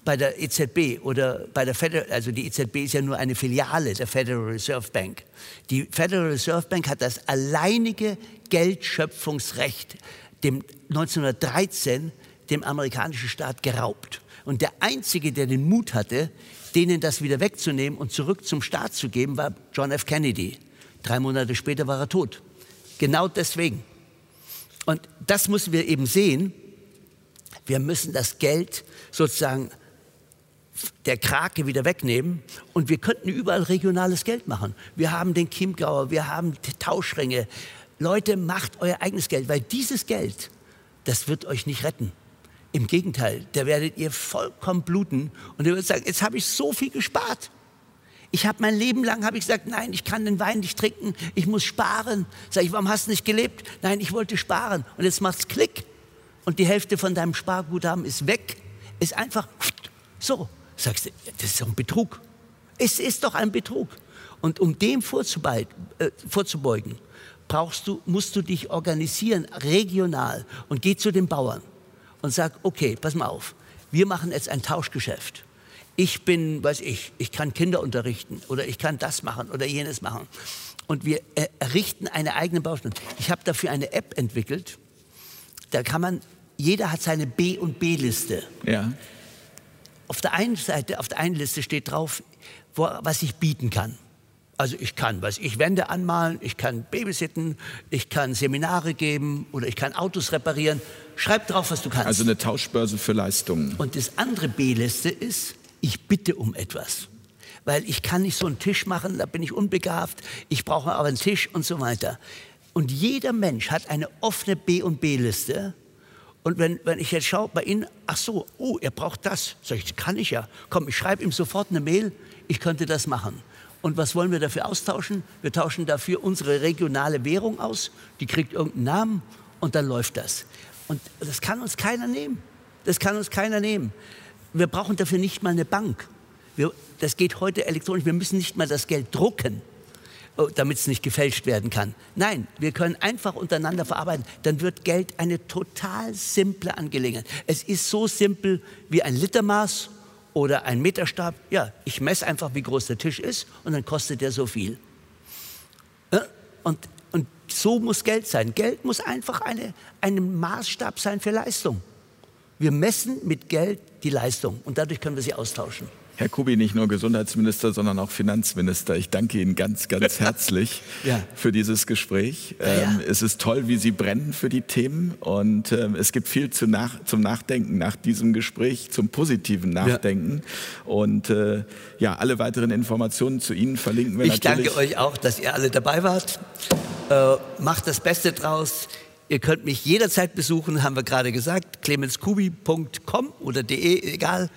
bei der EZB oder bei der Federal, also die EZB ist ja nur eine Filiale der Federal Reserve Bank. Die Federal Reserve Bank hat das alleinige Geldschöpfungsrecht dem 1913 dem amerikanischen Staat geraubt. Und der einzige, der den Mut hatte, denen das wieder wegzunehmen und zurück zum Staat zu geben, war John F. Kennedy. Drei Monate später war er tot. Genau deswegen. Und das müssen wir eben sehen. Wir müssen das Geld sozusagen der Krake wieder wegnehmen und wir könnten überall regionales Geld machen. Wir haben den Chiemgauer, wir haben Tauschringe. Leute, macht euer eigenes Geld, weil dieses Geld, das wird euch nicht retten. Im Gegenteil, da werdet ihr vollkommen bluten und ihr werdet sagen, jetzt habe ich so viel gespart. Ich habe mein Leben lang habe ich gesagt, nein, ich kann den Wein nicht trinken, ich muss sparen. Sag ich, warum hast du nicht gelebt? Nein, ich wollte sparen. Und jetzt macht's Klick und die Hälfte von deinem Sparguthaben ist weg. Ist einfach so. Sagst du, das ist doch ein Betrug. Es ist doch ein Betrug. Und um dem äh, vorzubeugen, brauchst du, musst du dich organisieren, regional, und geh zu den Bauern und sag, okay, pass mal auf, wir machen jetzt ein Tauschgeschäft. Ich bin, weiß ich, ich kann Kinder unterrichten oder ich kann das machen oder jenes machen. Und wir errichten eine eigene Baustelle. Ich habe dafür eine App entwickelt. Da kann man, jeder hat seine B- und B-Liste. Ja. Auf der einen Seite, auf der einen Liste steht drauf, wo, was ich bieten kann. Also ich kann, was ich Wände anmalen, ich kann babysitten, ich kann Seminare geben oder ich kann Autos reparieren. Schreib drauf, was du kannst. Also eine Tauschbörse für Leistungen. Und das andere B-Liste ist, ich bitte um etwas. Weil ich kann nicht so einen Tisch machen, da bin ich unbegabt, ich brauche aber einen Tisch und so weiter. Und jeder Mensch hat eine offene B- und B-Liste und wenn, wenn ich jetzt schaue bei Ihnen, ach so, oh, er braucht das. Sag ich, kann ich ja. Komm, ich schreibe ihm sofort eine Mail, ich könnte das machen. Und was wollen wir dafür austauschen? Wir tauschen dafür unsere regionale Währung aus, die kriegt irgendeinen Namen und dann läuft das. Und das kann uns keiner nehmen. Das kann uns keiner nehmen. Wir brauchen dafür nicht mal eine Bank. Wir, das geht heute elektronisch. Wir müssen nicht mal das Geld drucken. Oh, damit es nicht gefälscht werden kann. Nein, wir können einfach untereinander verarbeiten. Dann wird Geld eine total simple Angelegenheit. Es ist so simpel wie ein Litermaß oder ein Meterstab. Ja, ich messe einfach, wie groß der Tisch ist und dann kostet der so viel. Und, und so muss Geld sein. Geld muss einfach eine, ein Maßstab sein für Leistung. Wir messen mit Geld die Leistung und dadurch können wir sie austauschen. Herr Kubi, nicht nur Gesundheitsminister, sondern auch Finanzminister. Ich danke Ihnen ganz, ganz herzlich ja. für dieses Gespräch. Ja, ja. Ähm, es ist toll, wie Sie brennen für die Themen und ähm, es gibt viel zu nach, zum Nachdenken nach diesem Gespräch, zum positiven Nachdenken. Und äh, ja, alle weiteren Informationen zu Ihnen verlinken wir ich natürlich. Ich danke euch auch, dass ihr alle dabei wart. Äh, macht das Beste draus. Ihr könnt mich jederzeit besuchen, haben wir gerade gesagt, clemenskubi.com oder de, egal.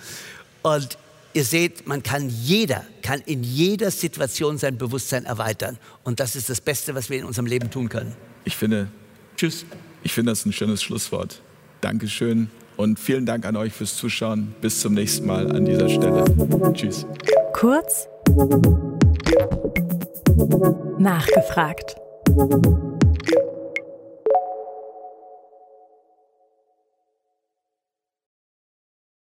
Und Ihr seht, man kann jeder, kann in jeder Situation sein Bewusstsein erweitern. Und das ist das Beste, was wir in unserem Leben tun können. Ich finde, Tschüss. Ich finde das ein schönes Schlusswort. Dankeschön und vielen Dank an euch fürs Zuschauen. Bis zum nächsten Mal an dieser Stelle. Tschüss. Kurz nachgefragt.